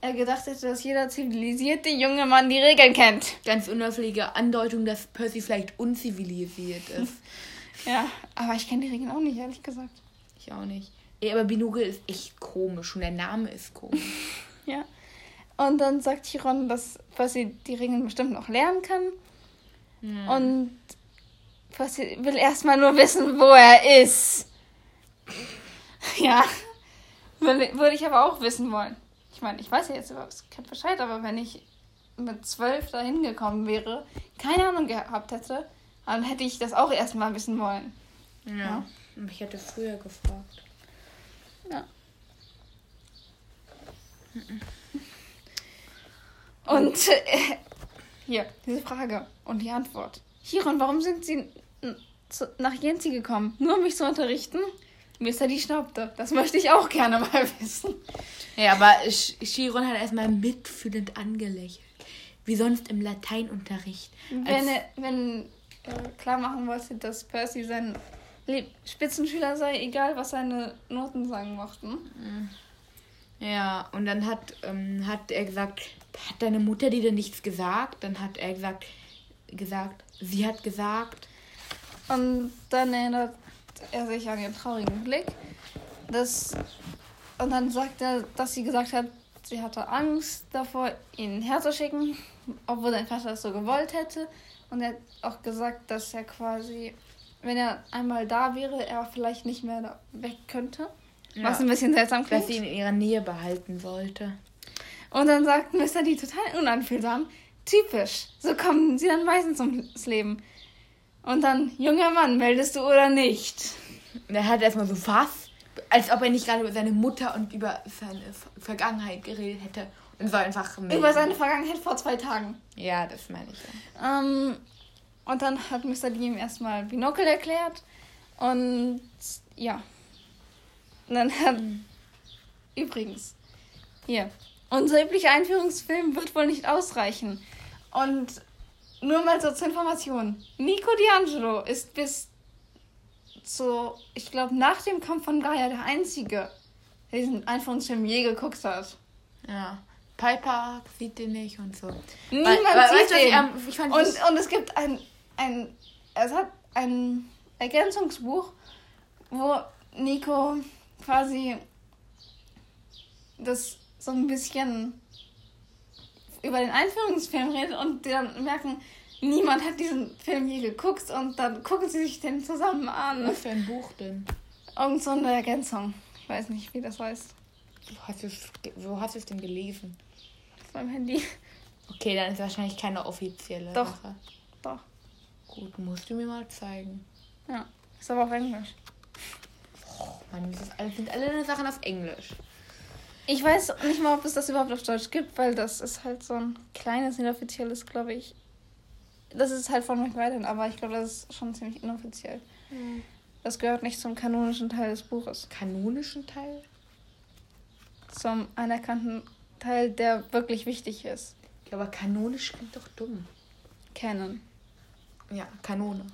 er gedacht hätte, dass jeder zivilisierte junge Mann die Regeln kennt. Ganz unauffällige Andeutung, dass Percy vielleicht unzivilisiert ist. Ja, aber ich kenne die Regeln auch nicht, ehrlich gesagt. ich auch nicht. Ey, aber Binugel ist echt komisch. Und der Name ist komisch. Ja. Und dann sagt Chiron, dass Percy die Regeln bestimmt noch lernen kann. Ja. Und Percy will erstmal nur wissen, wo er ist. Ja. Würde ich aber auch wissen wollen. Ich meine, ich weiß ja jetzt überhaupt kein Bescheid, aber wenn ich mit zwölf dahin gekommen wäre, keine Ahnung gehabt hätte, dann hätte ich das auch erstmal wissen wollen. ja. Ja. Ich hätte früher gefragt. Ja. Und äh, hier, diese Frage und die Antwort. Chiron, warum sind Sie nach Jensi gekommen? Nur um mich zu unterrichten? Mr. die schnaubte. Das möchte ich auch gerne mal wissen. Ja, aber Chiron hat erstmal mitfühlend angelächelt. Wie sonst im Lateinunterricht. Wenn er wenn er klar machen wollte, dass Percy sein Lieb- Spitzenschüler sei, egal was seine Noten sagen mochten. Ja, und dann hat, ähm, hat er gesagt, hat deine Mutter dir denn nichts gesagt? Dann hat er gesagt, gesagt, sie hat gesagt. Und dann erinnert er sich an ihren traurigen Blick. Das, und dann sagt er, dass sie gesagt hat, sie hatte Angst davor, ihn herzuschicken, obwohl sein Vater das so gewollt hätte. Und er hat auch gesagt, dass er quasi, wenn er einmal da wäre, er vielleicht nicht mehr weg könnte. Was ein bisschen seltsam dass sie klingt. ihn in ihrer Nähe behalten sollte. Und dann sagt Mr. D total unanfühlsam, typisch, so kommen sie dann meistens ums Leben. Und dann, junger Mann, meldest du oder nicht? Und er hat erstmal so, was? Als ob er nicht gerade über seine Mutter und über seine Ver- Vergangenheit geredet hätte. Und soll einfach melden. Über seine Vergangenheit vor zwei Tagen. Ja, das meine ich ja. Ähm, und dann hat Mr. Ihm erstmal Binokel erklärt. Und ja. Und dann hat. Übrigens. Hier. Unser üblicher Einführungsfilm wird wohl nicht ausreichen. Und nur mal so zur Information. Nico D'Angelo ist bis zu, ich glaube, nach dem Kampf von Gaia der Einzige, der diesen Einführungsfilm je geguckt hat. Ja. Piper sieht den nicht und so. Niemand Weil- sieht weißt was ich den. am- ich fand und, und es gibt ein, ein, es hat ein Ergänzungsbuch, wo Nico quasi das so ein bisschen über den Einführungsfilm redet und die dann merken, niemand hat diesen Film je geguckt und dann gucken sie sich den zusammen an. Was für ein Buch denn? Irgend so eine Ergänzung. Ich weiß nicht, wie das heißt. Wo hast du es, wo hast du es denn gelesen? Auf meinem Handy. Okay, dann ist wahrscheinlich keine offizielle Doch. Sache. Doch. Gut, musst du mir mal zeigen. Ja. Ist aber auf Englisch. Oh Mann, das ist alles, sind alle Sachen auf Englisch. Ich weiß nicht mal, ob es das überhaupt auf Deutsch gibt, weil das ist halt so ein kleines, inoffizielles, glaube ich. Das ist halt von McWhiten, aber ich glaube, das ist schon ziemlich inoffiziell. Das gehört nicht zum kanonischen Teil des Buches. Kanonischen Teil? Zum anerkannten Teil, der wirklich wichtig ist. Ja, aber kanonisch klingt doch dumm. Canon. Ja, Kanone.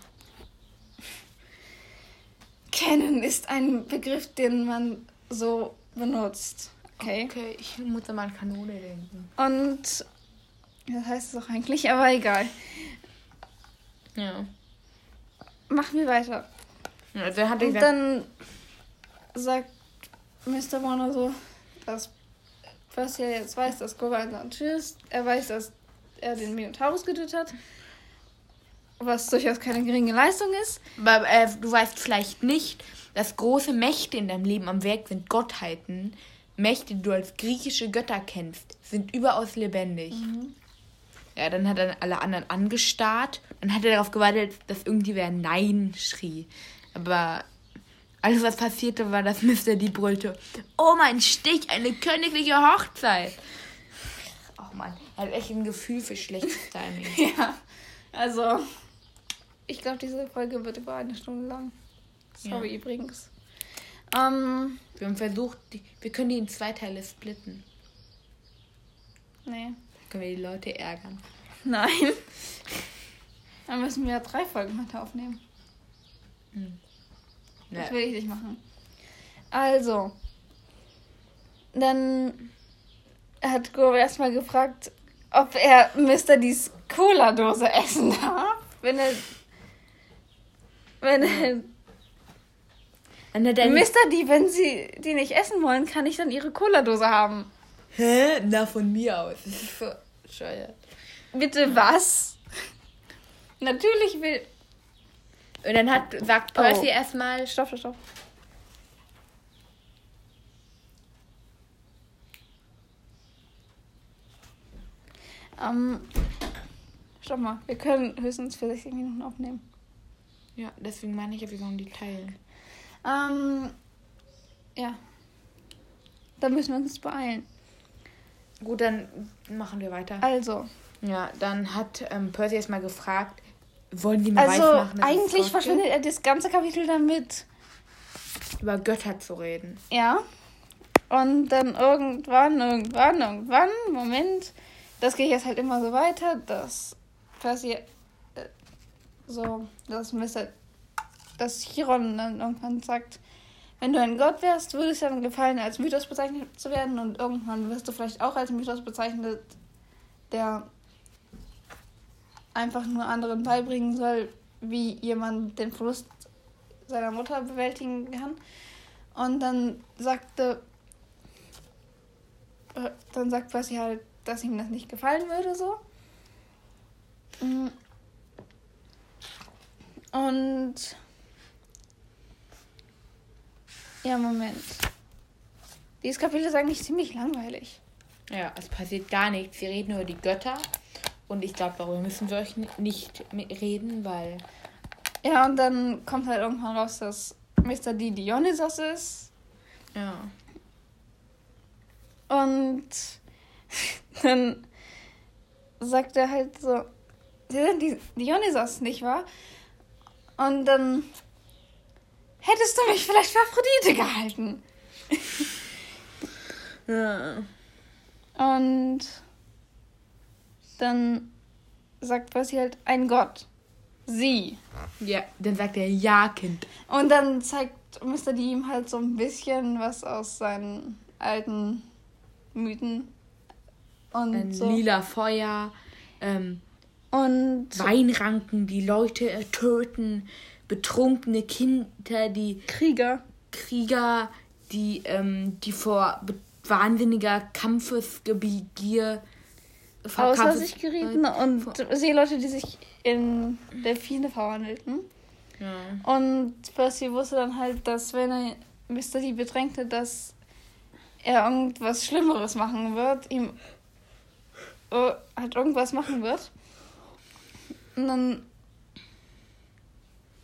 Canon ist ein Begriff, den man so benutzt. Okay. Okay, ich muss immer an Kanone denken. Und das heißt es auch eigentlich, aber egal. Ja. Machen wir weiter. Also er hat Und gesagt, dann sagt Mr. Warner so, dass ja Tschüss. Er jetzt weiß, dass. Er er. Er er er ein Tschüss. Er weiß, dass er den Minotaurus getötet hat. was durchaus keine geringe Leistung ist. Aber äh, du weißt vielleicht nicht, dass große Mächte in deinem Leben am Werk sind Gottheiten. Mächte, die du als griechische Götter kennst, sind überaus lebendig. Ja, dann hat er alle anderen angestarrt. Dann hat er darauf gewartet, dass irgendwer Nein schrie. Aber alles, was passierte, war, dass Mr. D brüllte: Oh mein Stich, eine königliche Hochzeit! Oh Mann, er hat echt ein Gefühl für schlechtes Timing. Ja. Also, ich glaube, diese Folge wird über eine Stunde lang. Sorry Ja. übrigens. Ähm, Wir haben versucht, die, wir können die in zwei Teile splitten. nee. Dann können wir die Leute ärgern. Nein. Dann müssen wir drei Folgen heute aufnehmen. Das Ja. will ich nicht machen. Also, dann hat Grover erstmal gefragt, ob er Mr. D's Cola-Dose essen darf. Wenn er. Wenn er. Er Mr. D, wenn sie die nicht essen wollen, kann ich dann ihre Cola-Dose haben. Hä? Na, von mir aus. Bescheuert. Bitte was? Natürlich will. Und dann hat, sagt Oh. Percy erstmal, Stopp, stopp, stopp. Ähm, stopp mal. Wir können höchstens für 60 Minuten aufnehmen. ja, deswegen meine ich ja, wir sollen die teilen. Ähm, ja. Dann müssen wir uns beeilen. Gut, dann machen wir weiter. Also, Ja, dann hat ähm, Percy erstmal gefragt, wollen die mir also weismachen, dass es eigentlich verschwindet er das ganze Kapitel damit. über Götter zu reden. Ja. Und dann irgendwann, irgendwann, irgendwann, Moment, das geht jetzt halt immer so weiter, dass Percy äh, so, dass Mr. dass Chiron dann irgendwann sagt, wenn du ein Gott wärst, würde es dir dann gefallen, als Mythos bezeichnet zu werden und irgendwann wirst du vielleicht auch als Mythos bezeichnet, der einfach nur anderen beibringen soll, wie jemand den Verlust seiner Mutter bewältigen kann. Und dann sagte, äh, dann sagt Percy halt, dass ihm das nicht gefallen würde, so. Mm. Und ja, Moment. Dieses Kapitel ist eigentlich ziemlich langweilig. Ja, es passiert gar nichts. Sie reden über die Götter. Und ich glaube, darüber müssen wir euch ni- nicht reden, weil. Ja, und dann kommt halt irgendwann raus, dass Mr. D Dionysos ist. Ja. Und dann sagt er halt so, sie sind die Dionysos, nicht wahr? Und dann hättest du mich vielleicht für Aphrodite gehalten. Ja. Und dann sagt Percy halt ein Gott. Sie. Ja, dann sagt er ja, Kind. Und dann zeigt Mr. D ihm halt so ein bisschen was aus seinen alten Mythen. Und Ein so. lila Feuer, ähm, Und Weinranken, die Leute äh, töten, betrunkene Kinder, die Krieger. Krieger, die, ähm, die vor wahnsinniger Kampfesgebier Außer sich gerieten und Seeleute, die sich in Delfine verwandelten. Ja. Und Percy wusste dann halt, dass wenn er Mr. D bedrängte, dass er irgendwas Schlimmeres machen wird, ihm äh, halt irgendwas machen wird. Und dann.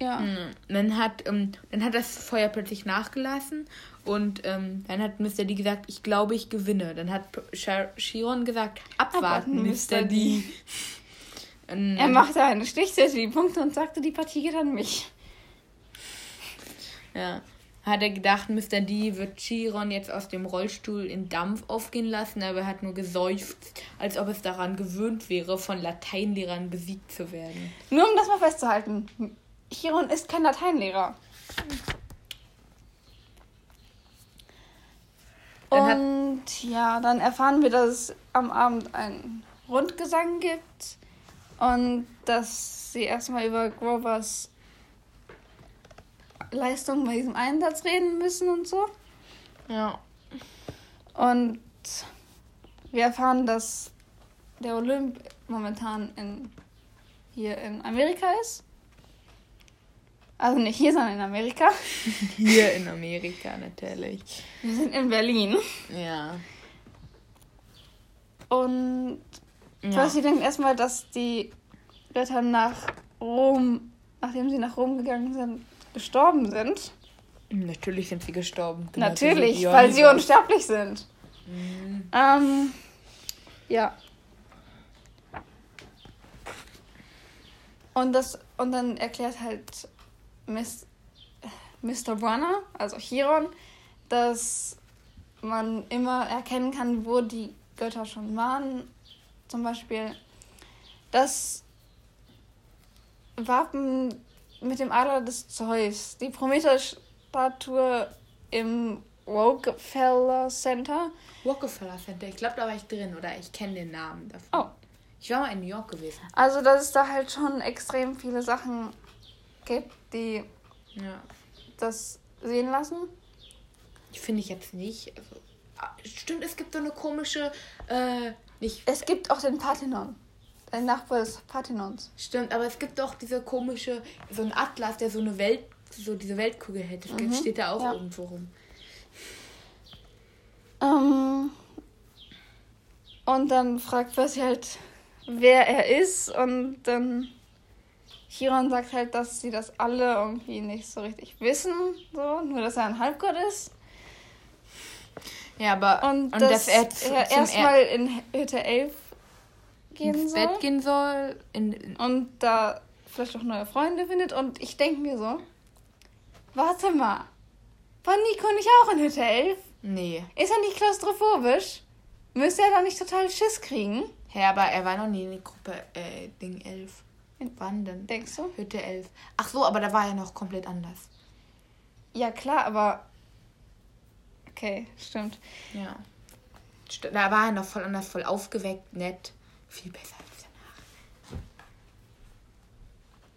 Ja. Mhm. Dann hat, ähm, dann hat das Feuer plötzlich nachgelassen und ähm, dann hat Mr. D gesagt, ich glaube, ich gewinne. Dann hat Chiron gesagt, abwarten, Abwarten, Mr. D. D. Er machte eine Stichsätze die Punkte und sagte, die Partie geht an mich. Ja. Hat er gedacht, Mr. D wird Chiron jetzt aus dem Rollstuhl in Dampf aufgehen lassen, aber er hat nur geseufzt, als ob es daran gewöhnt wäre, von Lateinlehrern besiegt zu werden. Nur um das mal festzuhalten. Chiron ist kein Lateinlehrer. Und ja, dann erfahren wir, dass es am Abend einen Rundgesang gibt und dass sie erstmal über Grovers Leistung bei diesem Einsatz reden müssen und so. Ja. Und wir erfahren, dass der Olymp momentan in hier in Amerika ist. Also nicht hier, sondern in Amerika. Hier in Amerika natürlich. Wir sind in Berlin. Ja. Und Ja. Percy denkt erstmal, dass die Götter nach Rom, nachdem sie nach Rom gegangen sind, gestorben sind. Natürlich sind sie gestorben. Genauso Natürlich, wie weil sie unsterblich sind. Mhm. Ähm, ja. Und das und dann erklärt halt Miss, Mr. Brunner, also Chiron, dass man immer erkennen kann, wo die Götter schon waren. Zum Beispiel das Wappen mit dem Adler des Zeus, die Prometheus-Statue im Rockefeller Center. Rockefeller Center. Ich glaube, da war ich drin oder ich kenne den Namen davon. Oh. Ich war mal in New York gewesen. Also, dass es da halt schon extrem viele Sachen gibt, die Ja. das sehen lassen. Finde ich jetzt nicht. Also, ah, stimmt, es gibt so eine komische. Äh, nicht. Es gibt auch den Parthenon. Ein Nachbar des Parthenons. Stimmt, aber es gibt auch diese komische. So ein Atlas, der so eine Welt. So diese Weltkugel hätte. Das Mhm, steht da auch ja. irgendwo rum. Ähm, und dann fragt Percy halt, wer er ist. Und dann Chiron sagt halt, dass sie das alle irgendwie nicht so richtig wissen. So, nur dass er ein Halbgott ist. Ja, aber. Und, und dass er zu- er erstmal in Hütte 11 gehen ins soll. Bett gehen soll. In, in, und da vielleicht auch neue Freunde findet. Und ich denke mir so, warte mal, war Nico nicht auch in Hütte 11? nee. Ist er nicht klaustrophobisch? Müsste er da nicht total Schiss kriegen? Hä, aber er war noch nie in der Gruppe äh, Ding 11. Wann denn? Denkst du? Hütte 11. Ach so, aber da war er noch komplett anders. Ja, klar, aber... Okay, stimmt. Ja. Da war er noch voll anders, voll aufgeweckt, nett. Viel besser als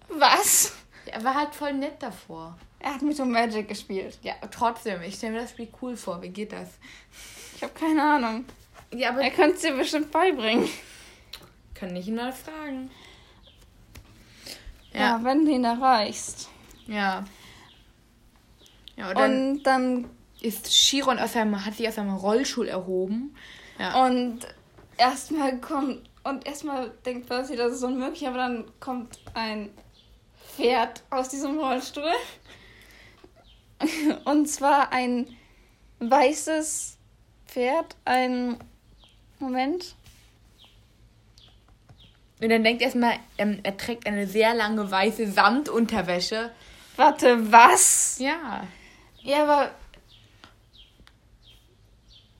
danach. Was? Ja, er war halt voll nett davor. Er hat Mytho Magic gespielt. Ja, trotzdem, ich stelle mir das Spiel cool vor. Wie geht das? Ich habe keine Ahnung. Ja, aber Er könnte es dir bestimmt beibringen. kann ich ihn mal fragen. Ja, Ja, wenn du ihn erreichst. ja. Ja, und dann Und dann ist Chiron aus seinem, hat sich aus seinem Rollstuhl erhoben. Ja. Und erstmal kommt. Und erstmal denkt Percy, das ist unmöglich, aber dann kommt ein Pferd aus diesem Rollstuhl. Und zwar ein weißes Pferd, ein. Moment. Und dann denkt erstmal, ähm, er trägt eine sehr lange weiße Samtunterwäsche. Warte, was? Ja. Ja, aber.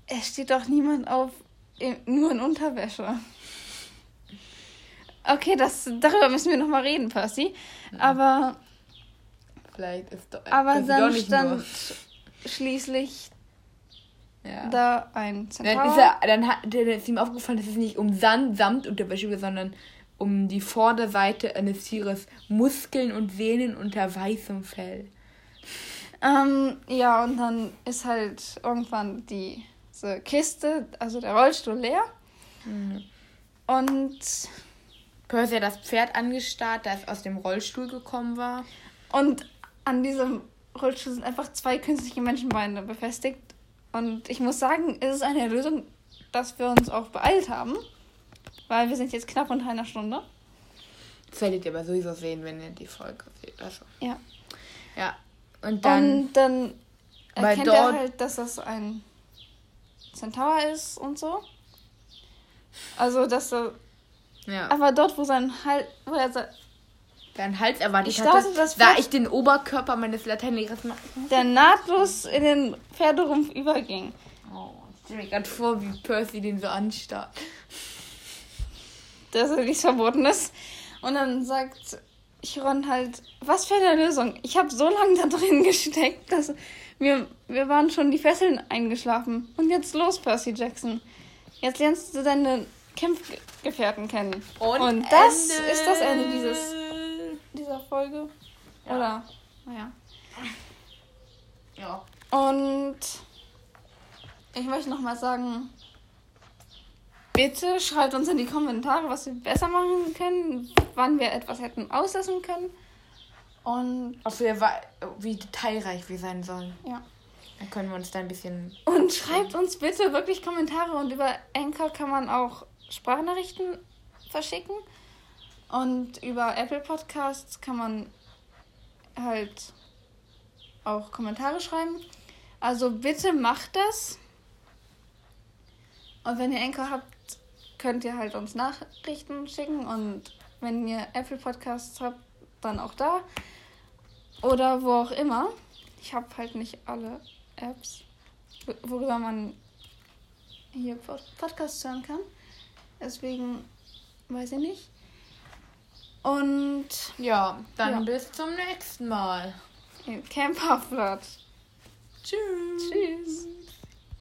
Es steht doch niemand auf. Nur in Unterwäsche. Okay, das, darüber müssen wir nochmal reden, Percy. Aber. Vielleicht ist doch. Aber dann stand schließlich Ja. da ein Dann Zentaur. ist, er, dann hat, dann ist ihm aufgefallen, dass es nicht um Sand, Samtunterwäsche geht, sondern um die Vorderseite eines Tieres Muskeln und Sehnen unter weißem Fell. ähm, ja, und dann ist halt irgendwann die diese Kiste, also der Rollstuhl leer. Mhm. Und, Percy hat das Pferd angestarrt, das aus dem Rollstuhl gekommen war. und an diesem Rollstuhl sind einfach zwei künstliche Menschenbeine befestigt. Und ich muss sagen, es ist eine Lösung, dass wir uns auch beeilt haben. Weil wir sind jetzt knapp unter einer Stunde. Das werdet ihr aber sowieso sehen, wenn ihr die Folge seht. Also, Ja. ja. Und dann. und dann weil erkennt dort- er halt, dass das ein Centaur ist und so. Also, dass er. ja. Aber dort, wo sein Hals. Wo er deinen Hals erwartet Ich hatte, dachte, das da ich den Oberkörper meines Lateinlehrers der nahtlos in den Pferderumpf überging. Oh, ich stelle mir gerade vor, wie Percy den so anstarrt. dass er nichts Verbotenes. Und dann sagt Chiron halt, was für eine Lösung. Ich habe so lange da drin gesteckt, dass wir, wir waren schon die Fesseln eingeschlafen. Und jetzt los, Percy Jackson. Jetzt lernst du deine Kämpfgefährten kennen. Und, das Ende. ist das Ende dieses, dieser Folge. Oder, naja. Ja. Und ich möchte nochmal sagen, bitte schreibt uns in die Kommentare, was wir besser machen können, wann wir etwas hätten auslassen können. Und Ob wir, wie detailreich wir sein sollen. Ja. Dann können wir uns da ein bisschen. Und schreibt uns bitte wirklich Kommentare und über Anchor kann man auch Sprachnachrichten verschicken. Und über Apple Podcasts kann man halt auch Kommentare schreiben. Also bitte macht das. Und wenn ihr Anchor habt, könnt ihr halt uns Nachrichten schicken. Und wenn ihr Apple Podcasts habt, dann auch da. Oder wo auch immer. Ich habe halt nicht alle Apps, worüber man hier Podcasts hören kann. Deswegen weiß ich nicht. Und Ja, dann Ja. bis zum nächsten Mal. Camp Half-Blood. Tschüss. Tschüss.